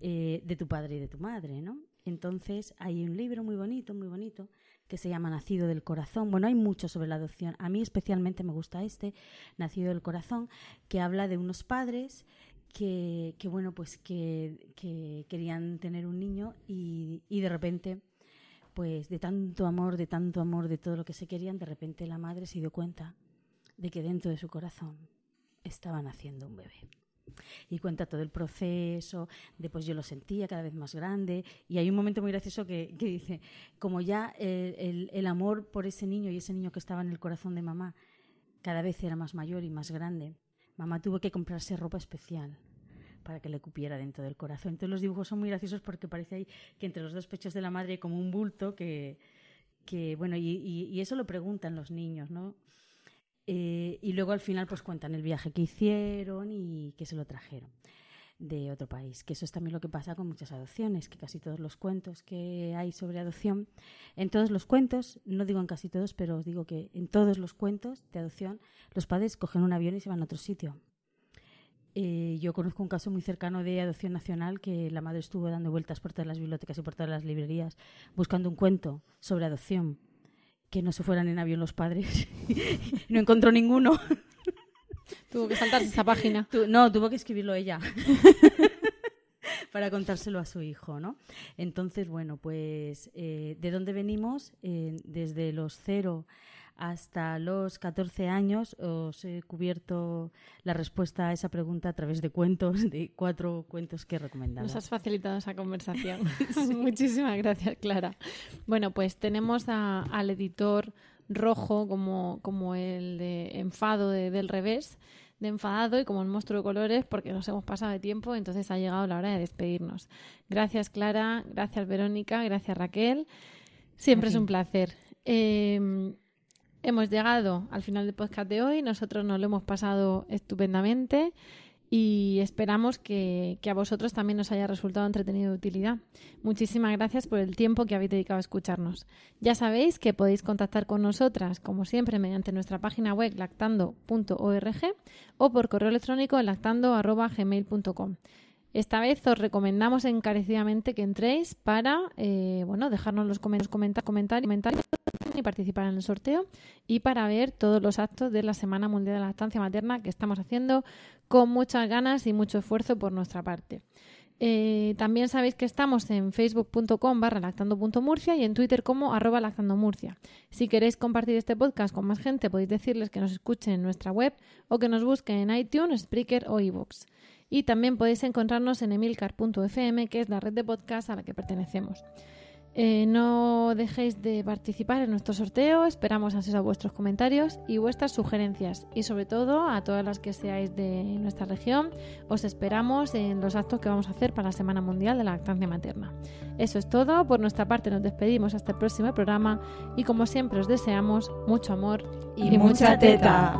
Speaker 4: de tu padre y de tu madre, ¿no? Entonces hay un libro muy bonito, muy bonito, que se llama Nacido del Corazón. Bueno, hay mucho sobre la adopción. A mí especialmente me gusta este, Nacido del Corazón, que habla de unos padres que, que bueno, pues que, que, querían tener un niño y, y de repente, pues de tanto amor, de tanto amor, de todo lo que se querían, de repente la madre se dio cuenta de que dentro de su corazón estaban haciendo un bebé y cuenta todo el proceso, de pues yo lo sentía cada vez más grande y hay un momento muy gracioso que, dice, como ya el, amor por ese niño y ese niño que estaba en el corazón de mamá cada vez era más mayor y más grande, mamá tuvo que comprarse ropa especial para que le cupiera dentro del corazón. Entonces los dibujos son muy graciosos porque parece ahí que entre los dos pechos de la madre hay como un bulto que, bueno, y eso lo preguntan los niños, ¿no? Eh, y luego al final pues cuentan el viaje que hicieron y que se lo trajeron de otro país, que eso es también lo que pasa con muchas adopciones, que casi todos los cuentos que hay sobre adopción, en todos los cuentos, no digo en casi todos, pero os digo que en todos los cuentos de adopción, los padres cogen un avión y se van a otro sitio. Eh, yo conozco un caso muy cercano de adopción nacional que la madre estuvo dando vueltas por todas las bibliotecas y por todas las librerías buscando un cuento sobre adopción que no se fueran en avión los padres. *laughs* no encontró ninguno.
Speaker 1: Tuvo que saltarse esa página.
Speaker 4: no, tuvo que escribirlo ella. *laughs* para contárselo a su hijo, ¿no? Entonces, bueno, pues, eh, ¿de dónde venimos? Eh, desde los cero hasta los 14 años os he cubierto la respuesta a esa pregunta a través de cuentos, de cuatro cuentos que he recomendado.
Speaker 1: Nos has facilitado esa conversación. *laughs* *laughs* Muchísimas gracias, Clara. Bueno, pues tenemos al editor rojo como, como el de enfado del revés, de enfadado y como el monstruo de colores porque nos hemos pasado de tiempo, entonces ha llegado la hora de despedirnos. Gracias Clara, gracias Verónica, gracias Raquel. Siempre es un placer. Em, hemos llegado al final del podcast de hoy, nosotros nos lo hemos pasado estupendamente y esperamos que, a vosotros también os haya resultado entretenido de utilidad. Muchísimas gracias por el tiempo que habéis dedicado a escucharnos. Ya sabéis que podéis contactar con nosotras, como siempre, mediante nuestra página web lactando.org o por correo electrónico en lactando.gmail.com. Esta vez os recomendamos encarecidamente que entréis para eh, bueno, dejarnos los comentarios, comentarios y participar en el sorteo y para ver todos los actos de la Semana Mundial de la Lactancia Materna que estamos haciendo con muchas ganas y mucho esfuerzo por nuestra parte. Eh, también sabéis que estamos en facebook.com barra lactando.murcia y en Twitter como arroba lactandomurcia. Si queréis compartir este podcast con más gente, podéis decirles que nos escuchen en nuestra web o que nos busquen en iTunes, Spreaker o iVoox. Y también podéis encontrarnos en emilcar.fm, que es la red de podcast a la que pertenecemos. Eh, no dejéis de participar en nuestro sorteo, esperamos a vuestros comentarios y vuestras sugerencias y sobre todo a todas las que seáis de nuestra región, os esperamos en los actos que vamos a hacer para la Semana Mundial de la Lactancia Materna. Eso es todo, por nuestra parte nos despedimos hasta el próximo programa y como siempre os deseamos mucho amor
Speaker 3: y, mucha teta.